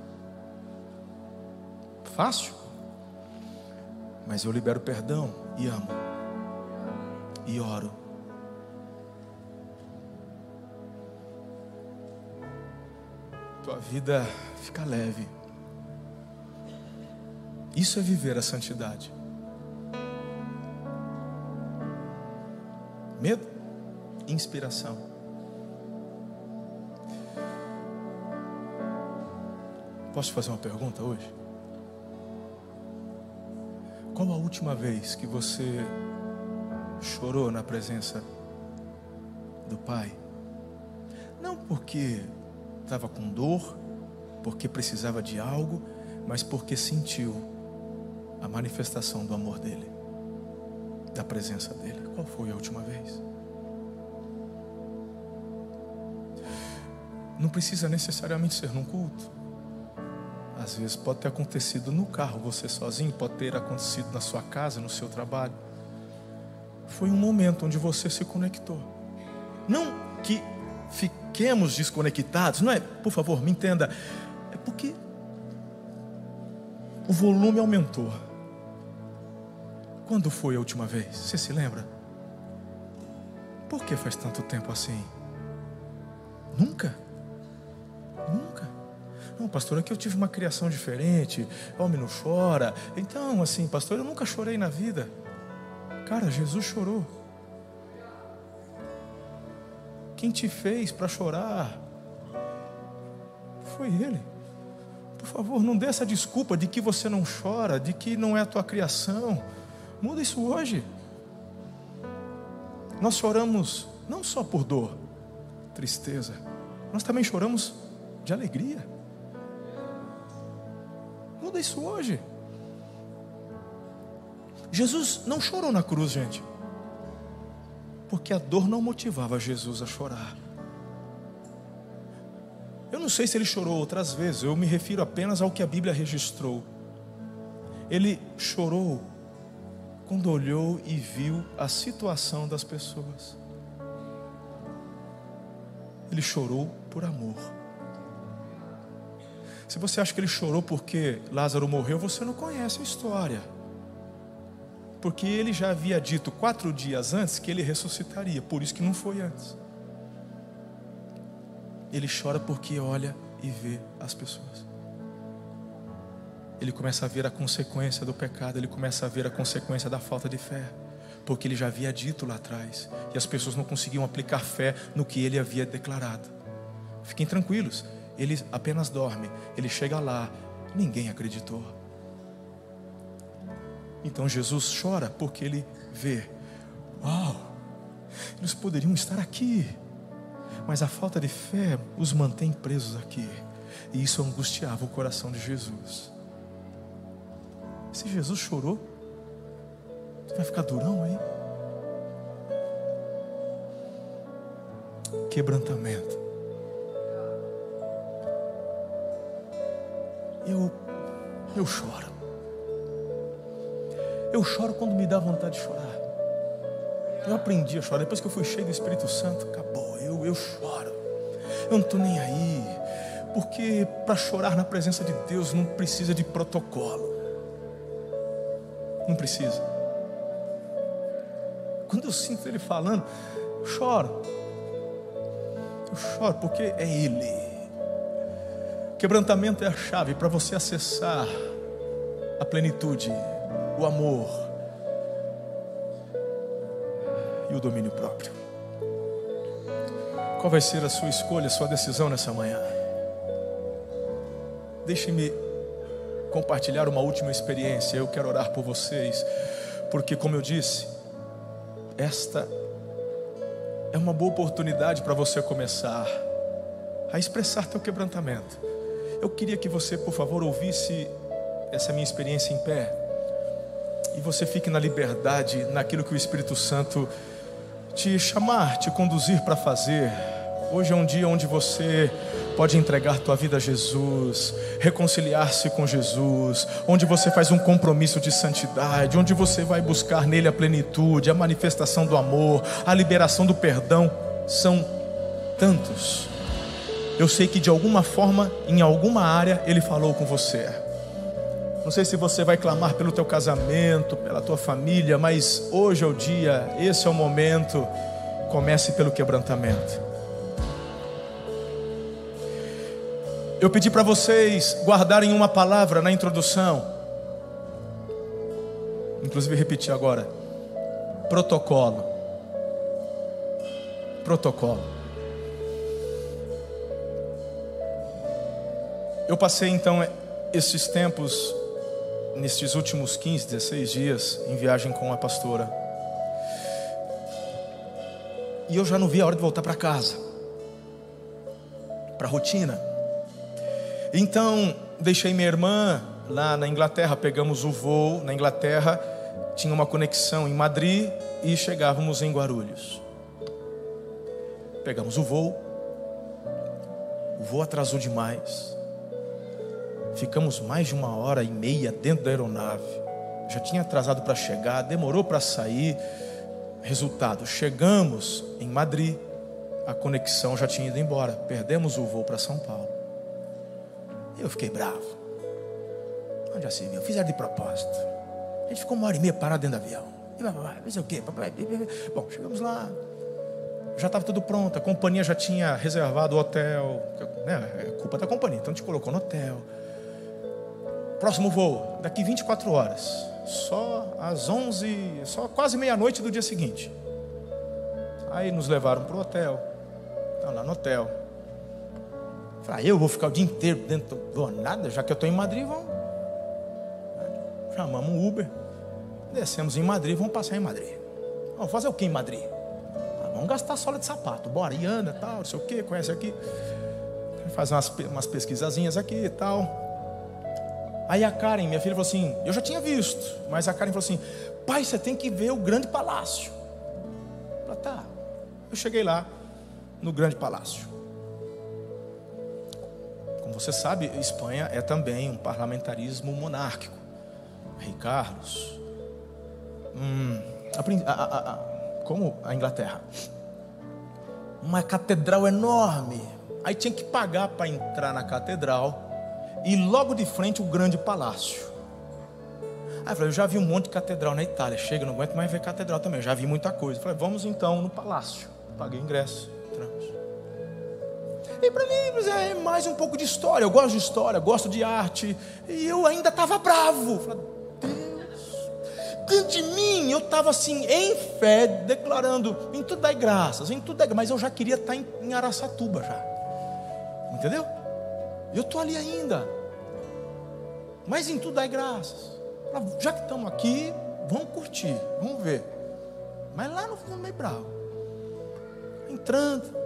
Fácil. Mas eu libero perdão e amo. E oro. Tua vida fica leve. Isso é viver a santidade. Medo, inspiração. Posso te fazer uma pergunta hoje? Qual a última vez que você chorou na presença do Pai? Não porque estava com dor, porque precisava de algo, mas porque sentiu a manifestação do amor dele, da presença dele. Qual foi a última vez? Não precisa necessariamente ser num culto. Às vezes pode ter acontecido no carro, você sozinho, pode ter acontecido na sua casa, no seu trabalho. Foi um momento onde você se conectou. Não que fiquemos desconectados, não é? Por favor, me entenda. É porque o volume aumentou. Quando foi a última vez? Você se lembra? Por que faz tanto tempo assim? Nunca? Nunca. Não, pastor, é que eu tive uma criação diferente. Homem não chora. Então, assim, pastor, eu nunca chorei na vida. Cara, Jesus chorou. Quem te fez para chorar foi Ele. Por favor, não dê essa desculpa de que você não chora, de que não é a tua criação. Muda isso hoje. Nós choramos não só por dor, tristeza, nós também choramos de alegria. Muda isso hoje. Jesus não chorou na cruz, gente, porque a dor não motivava Jesus a chorar. Eu não sei se ele chorou outras vezes, eu me refiro apenas ao que a Bíblia registrou. Ele chorou quando olhou e viu a situação das pessoas. Ele chorou por amor. Se você acha que ele chorou porque Lázaro morreu, você não conhece a história. Porque ele já havia dito quatro dias antes que ele ressuscitaria, por isso que não foi antes. Ele chora porque olha e vê as pessoas. Ele começa a ver a consequência do pecado, ele começa a ver a consequência da falta de fé, porque ele já havia dito lá atrás, e as pessoas não conseguiam aplicar fé no que ele havia declarado. Fiquem tranquilos, ele apenas dorme. Ele chega lá, ninguém acreditou. Então Jesus chora porque ele vê: Uau, eles poderiam estar aqui, mas a falta de fé os mantém presos aqui. E isso angustiava o coração de Jesus. Se Jesus chorou, você vai ficar durão aí? Quebrantamento. eu, eu choro. Eu choro quando me dá vontade de chorar. Eu aprendi a chorar. Depois que eu fui cheio do Espírito Santo, acabou. Eu, eu choro. Eu não estou nem aí. Porque para chorar na presença de Deus não precisa de protocolo. Não precisa. Quando eu sinto Ele falando, eu choro. Eu choro porque é Ele. Quebrantamento é a chave para você acessar a plenitude, o amor e o domínio próprio. Qual vai ser a sua escolha, a sua decisão nessa manhã? Deixe-me compartilhar uma última experiência. Eu quero orar por vocês, porque, como eu disse, esta é uma boa oportunidade para você começar a expressar teu quebrantamento. Eu queria que você, por favor, ouvisse essa minha experiência em pé. E você fique na liberdade, naquilo que o Espírito Santo te chamar, te conduzir para fazer. Hoje é um dia onde você pode entregar tua vida a Jesus, reconciliar-se com Jesus, onde você faz um compromisso de santidade, onde você vai buscar nele a plenitude, a manifestação do amor, a liberação do perdão. São tantos. Eu sei que de alguma forma, em alguma área, ele falou com você. Não sei se você vai clamar pelo teu casamento, pela tua família, mas hoje é o dia, esse é o momento. Comece pelo quebrantamento. Eu pedi para vocês guardarem uma palavra na introdução. Inclusive repetir agora. Protocolo. Protocolo. Eu passei então esses tempos, nesses últimos 15, 16 dias, em viagem com a pastora. E eu já não vi a hora de voltar para casa, para a rotina. Então, deixei minha irmã lá na Inglaterra, pegamos o voo na Inglaterra, tinha uma conexão em Madrid e chegávamos em Guarulhos. Pegamos o voo, o voo atrasou demais. Ficamos mais de uma hora e meia dentro da aeronave. Já tinha atrasado para chegar, demorou para sair. Resultado: chegamos em Madrid, a conexão já tinha ido embora. Perdemos o voo para São Paulo. Eu fiquei bravo. Onde já se viu? Fizeram de propósito. A gente ficou uma hora e meia parado dentro do avião. E o quê? Bom, chegamos lá. Já estava tudo pronto. A companhia já tinha reservado o hotel. Né? É culpa da companhia. Então a gente colocou no hotel. Próximo voo, daqui 24 horas. Só às 11, só quase meia-noite do dia seguinte. Aí nos levaram para o hotel. Tá lá no hotel. Falei, ah, eu vou ficar o dia inteiro dentro do nada, já que eu estou em Madrid, vamos. Chamamos um Uber, descemos em Madrid, vamos passar em Madrid. Vamos fazer o que em Madrid? Ah, vamos gastar sola de sapato, bora, e anda, tal, não sei o que, conhece aqui. Fazer umas, umas pesquisazinhas aqui e tal. Aí a Karen, minha filha, falou assim: Eu já tinha visto, mas a Karen falou assim: Pai, você tem que ver o grande palácio. Eu falei, tá. Eu cheguei lá, no grande palácio. Como você sabe, Espanha é também um parlamentarismo monárquico. Rei Carlos. Hum, a, a, a, como a Inglaterra. Uma catedral enorme. Aí tinha que pagar para entrar na catedral. E logo de frente o grande palácio. Aí eu falei, eu já vi um monte de catedral na Itália. Chega, não aguento mais ver catedral também. Eu já vi muita coisa. Eu falei, vamos então no palácio. Paguei ingresso. Entramos. E para mim é mais um pouco de história. Eu gosto de história, gosto de arte. E eu ainda estava bravo. Falei, Deus, de mim eu estava assim, em fé, declarando: em tudo dai graças, em tudo dai Mas eu já queria estar em, em Araçatuba já. Entendeu? Eu estou ali ainda. Mas em tudo dai graças. Já que estamos aqui, vamos curtir, vamos ver. Mas lá no fundo meio bravo. Entrando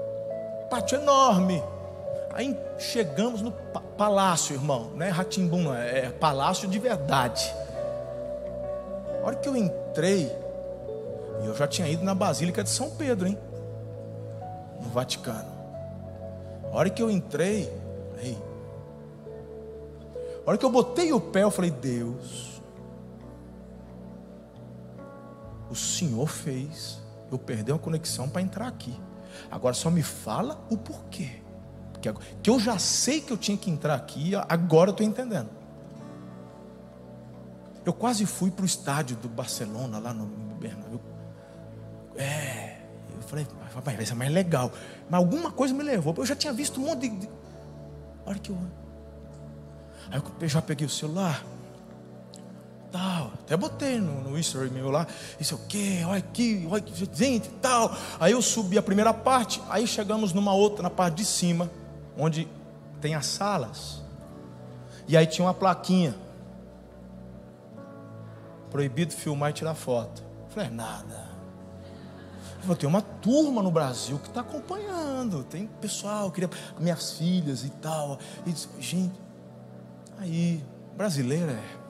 pátio enorme. Aí chegamos no palácio, irmão, não é Ratimbum, é palácio de verdade. A hora que eu entrei, eu já tinha ido na Basílica de São Pedro, hein? No Vaticano. A hora que eu entrei, ei, a hora que eu botei o pé, eu falei, Deus, o Senhor fez eu perder uma conexão para entrar aqui. Agora só me fala o porquê. Que eu já sei que eu tinha que entrar aqui, agora eu estou entendendo. Eu quase fui para o estádio do Barcelona, lá no Bernabéu. É, eu falei, vai ser mais legal. Mas alguma coisa me levou. Eu já tinha visto um monte de. Olha que eu. Aí eu já peguei o celular tal. Até botei no, no Instagram meu lá, isso é o quê? Olha aqui, olha que gente tal. Aí eu subi a primeira parte, aí chegamos numa outra, na parte de cima, onde tem as salas. E aí tinha uma plaquinha. Proibido filmar e tirar foto. Eu falei, é nada. Eu tem uma turma no Brasil que está acompanhando. Tem pessoal, queria minhas filhas e tal. E gente, aí, brasileiro é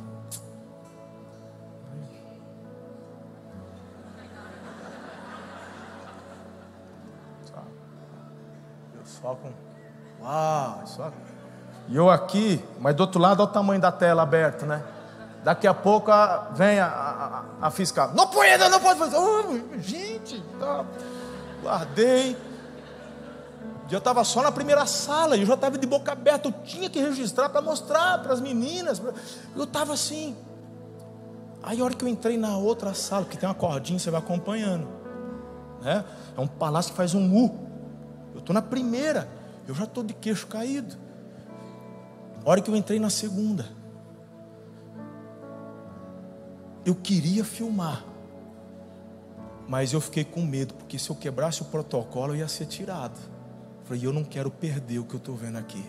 pessoal com. Uau, isso E eu aqui, mas do outro lado, olha o tamanho da tela aberta, né? Daqui a pouco a, vem a, a, a, fiscal. Não pode, não pode fazer. Oh, gente, tá. guardei. Eu estava só na primeira sala, eu já estava de boca aberta, eu tinha que registrar para mostrar para as meninas. Eu estava assim. Aí a hora que eu entrei na outra sala, que tem uma cordinha, você vai acompanhando. Né? É um palácio que faz um U. Eu estou na primeira, eu já estou de queixo caído. A hora que eu entrei na segunda, eu queria filmar, mas eu fiquei com medo, porque se eu quebrasse o protocolo, eu ia ser tirado. Falei, eu não quero perder o que eu estou vendo aqui.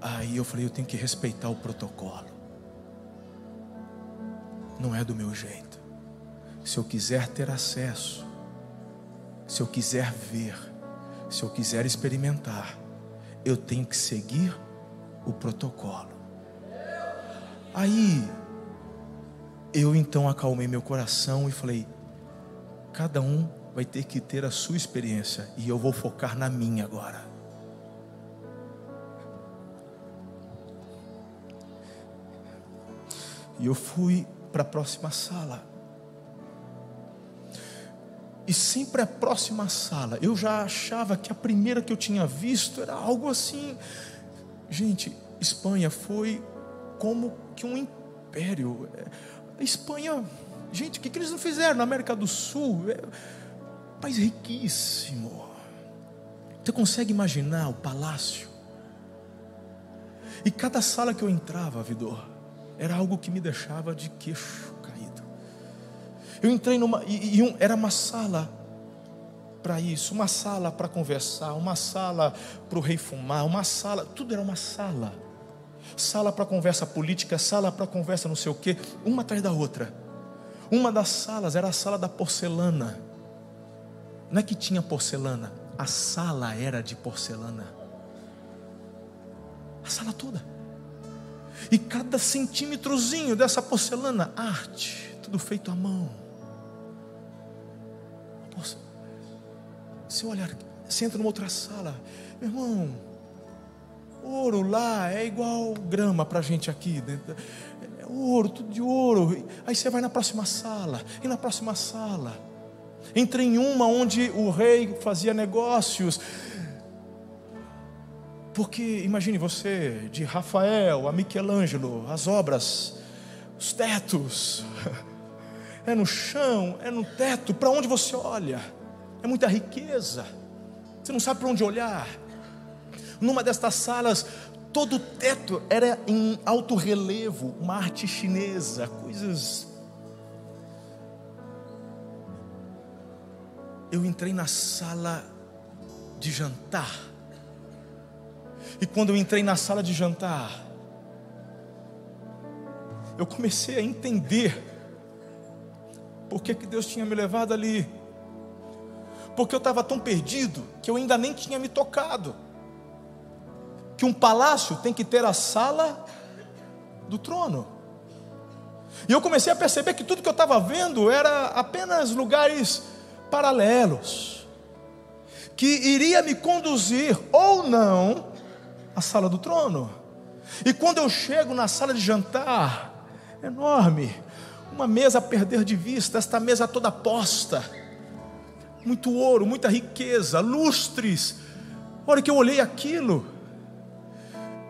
Aí eu falei, eu tenho que respeitar o protocolo. Não é do meu jeito. Se eu quiser ter acesso, se eu quiser ver, se eu quiser experimentar, eu tenho que seguir o protocolo. Aí, eu então acalmei meu coração e falei: cada um vai ter que ter a sua experiência e eu vou focar na minha agora. E eu fui para a próxima sala. E sempre a próxima sala, eu já achava que a primeira que eu tinha visto era algo assim. Gente, Espanha foi como que um império. A Espanha, gente, o que, que eles não fizeram na América do Sul? País riquíssimo. Você consegue imaginar o palácio? E cada sala que eu entrava, Vidor, era algo que me deixava de queixo caído. Eu entrei numa, e, e um, era uma sala para isso, uma sala para conversar, uma sala para o rei fumar, uma sala, tudo era uma sala sala para conversa política, sala para conversa não sei o quê, uma atrás da outra. Uma das salas era a sala da porcelana. Não é que tinha porcelana, a sala era de porcelana. A sala toda. E cada centímetrozinho dessa porcelana, arte, tudo feito à mão. Você olhar, você entra numa outra sala, meu irmão, Ouro lá é igual grama para a gente aqui. Dentro. É ouro, tudo de ouro. Aí você vai na próxima sala, e na próxima sala. Entrei em uma onde o rei fazia negócios. Porque imagine você, de Rafael a Michelangelo, as obras, os tetos, é no chão, é no teto, para onde você olha, é muita riqueza, você não sabe para onde olhar. Numa destas salas, todo o teto era em alto relevo, uma arte chinesa, coisas. Eu entrei na sala de jantar. E quando eu entrei na sala de jantar, eu comecei a entender por que, que Deus tinha me levado ali. Porque eu estava tão perdido que eu ainda nem tinha me tocado que um palácio tem que ter a sala do trono. E eu comecei a perceber que tudo que eu estava vendo era apenas lugares paralelos, que iria me conduzir ou não à sala do trono. E quando eu chego na sala de jantar, enorme, uma mesa a perder de vista, esta mesa toda posta, muito ouro, muita riqueza, lustres. A hora que eu olhei aquilo,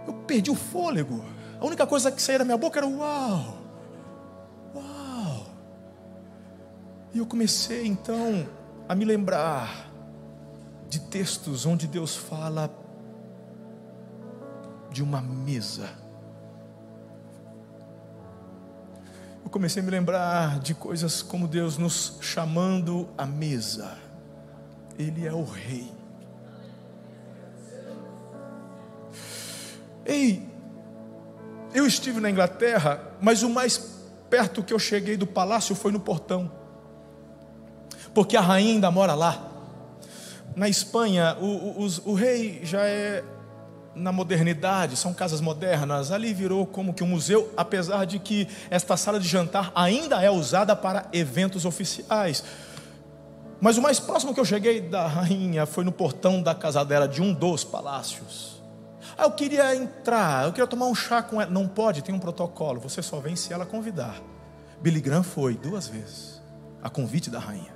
eu perdi o fôlego. A única coisa que saía da minha boca era uau. E eu comecei então a me lembrar de textos onde Deus fala de uma mesa. Eu comecei a me lembrar de coisas como Deus nos chamando à mesa. Ele é o rei. Ei, eu estive na Inglaterra, mas o mais perto que eu cheguei do palácio foi no portão, porque a rainha ainda mora lá. Na Espanha, o, o, o rei já é na modernidade, são casas modernas, ali virou como que um museu, apesar de que esta sala de jantar ainda é usada para eventos oficiais. Mas o mais próximo que eu cheguei da rainha foi no portão da casa dela, de um dos palácios. Ah, eu queria entrar, eu queria tomar um chá com ela. Não pode, tem um protocolo. Você só vem se ela convidar. Billy Graham foi duas vezes, a convite da rainha.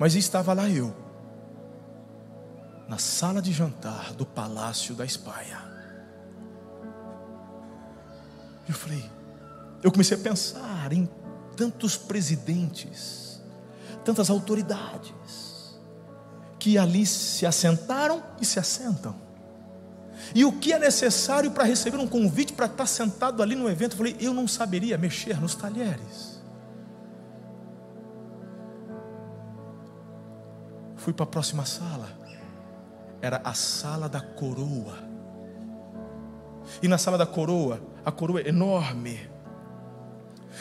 Mas estava lá eu, na sala de jantar do Palácio da Espanha. Eu falei, eu comecei a pensar em tantos presidentes, tantas autoridades, que ali se assentaram e se assentam. E o que é necessário para receber um convite para estar sentado ali no evento? Eu falei, eu não saberia mexer nos talheres. Fui para a próxima sala. Era a sala da coroa. E na sala da coroa, a coroa é enorme.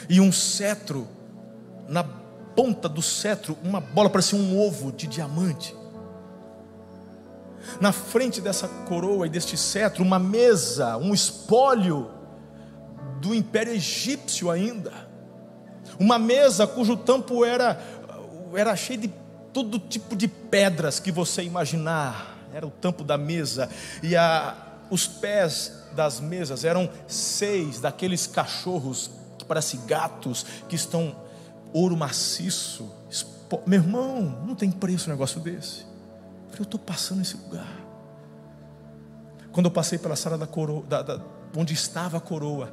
E um cetro, na ponta do cetro, uma bola parecia um ovo de diamante. Na frente dessa coroa e deste cetro, uma mesa, um espólio do Império Egípcio ainda. Uma mesa cujo tampo era, era cheio de todo tipo de pedras que você imaginar. Era o tampo da mesa. E a, os pés das mesas eram seis daqueles cachorros que parecem gatos, que estão ouro maciço. Meu irmão, não tem preço um negócio desse. Eu estou passando nesse lugar. Quando eu passei pela sala da coroa, da, da, onde estava a coroa,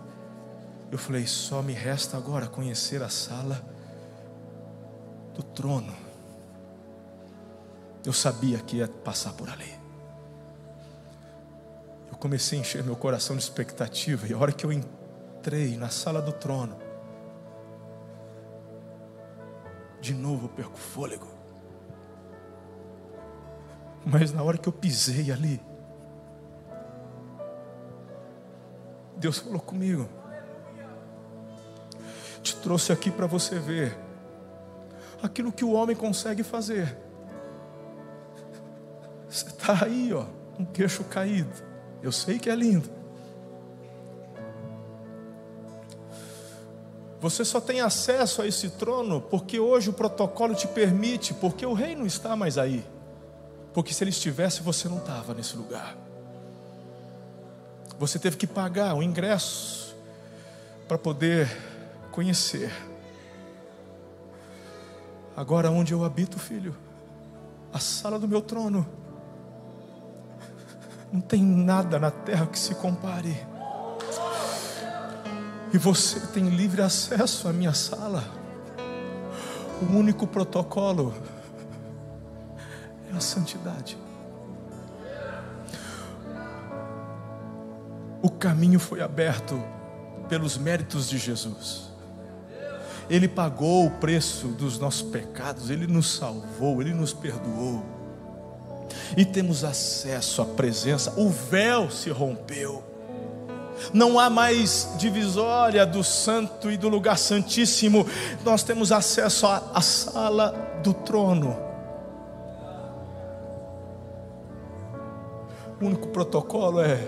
eu falei: só me resta agora conhecer a sala do trono. Eu sabia que ia passar por ali. Eu comecei a encher meu coração de expectativa, e a hora que eu entrei na sala do trono, de novo eu perco fôlego. Mas na hora que eu pisei ali, Deus falou comigo. Te trouxe aqui para você ver aquilo que o homem consegue fazer. Está aí, ó, um queixo caído. Eu sei que é lindo. Você só tem acesso a esse trono porque hoje o protocolo te permite, porque o rei não está mais aí. Porque se ele estivesse, você não estava nesse lugar. Você teve que pagar o ingresso para poder conhecer. Agora, onde eu habito, filho, a sala do meu trono, não tem nada na terra que se compare. E você tem livre acesso à minha sala. O único protocolo é a santidade. O caminho foi aberto pelos méritos de Jesus. Ele pagou o preço dos nossos pecados, ele nos salvou, ele nos perdoou. E temos acesso à presença, o véu se rompeu. Não há mais divisória do santo e do lugar santíssimo. Nós temos acesso à, à sala do trono. O único protocolo é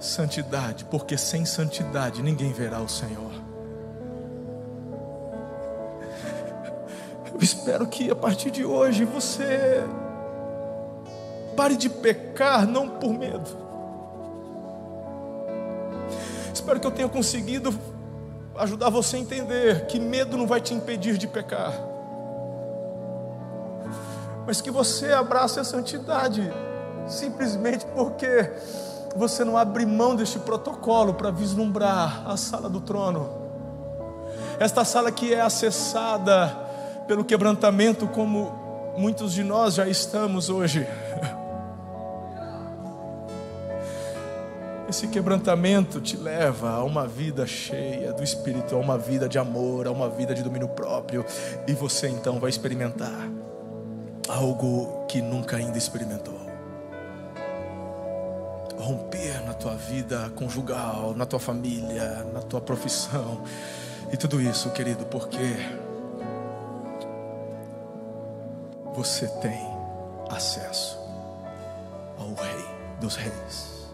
santidade, porque sem santidade ninguém verá o Senhor. Espero que a partir de hoje você pare de pecar não por medo. Espero que eu tenha conseguido ajudar você a entender que medo não vai te impedir de pecar mas que você abrace a santidade, simplesmente porque você não abre mão deste protocolo para vislumbrar a sala do trono. Esta sala que é acessada pelo quebrantamento, como muitos de nós já estamos hoje. Esse quebrantamento te leva a uma vida cheia do Espírito, a uma vida de amor, a uma vida de domínio próprio, e você então vai experimentar algo que nunca ainda experimentou. Romper na tua vida conjugal, na tua família, na tua profissão e tudo isso, querido, porque você tem acesso ao Rei dos Reis,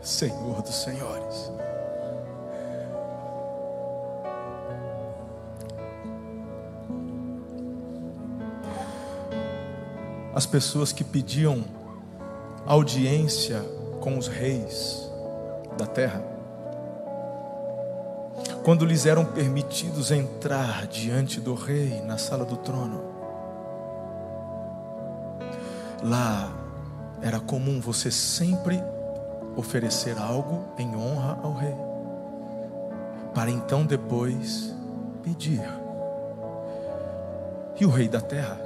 Senhor dos Senhores. As pessoas que pediam audiência com os reis da terra, quando lhes eram permitidos entrar diante do rei na sala do trono, lá era comum você sempre oferecer algo em honra ao rei, para então depois pedir. E o rei da terra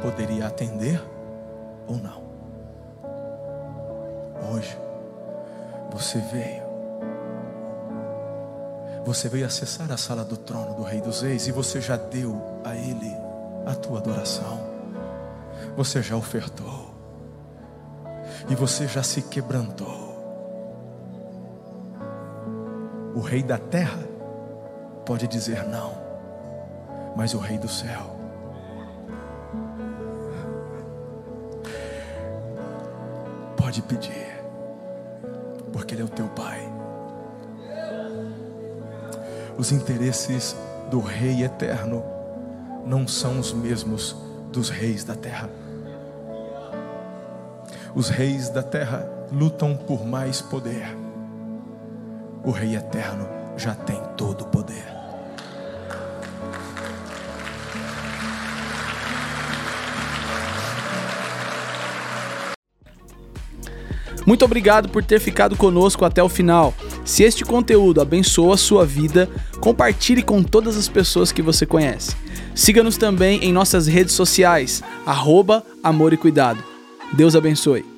poderia atender ou não. Hoje, você veio. Você veio acessar a sala do trono do Rei dos Reis e você já deu a Ele a tua adoração. Você já ofertou. E você já se quebrantou. O Rei da terra pode dizer não, mas o Rei do céu pode pedir, porque Ele é o teu Pai. Os interesses do Rei eterno não são os mesmos dos reis da terra. Os reis da terra lutam por mais poder. O Rei eterno já tem todo o poder.
Muito obrigado por ter ficado conosco até o final. Se este conteúdo abençoa a sua vida, compartilhe com todas as pessoas que você conhece. Siga-nos também em nossas redes sociais, arroba Amor e Cuidado. Deus abençoe.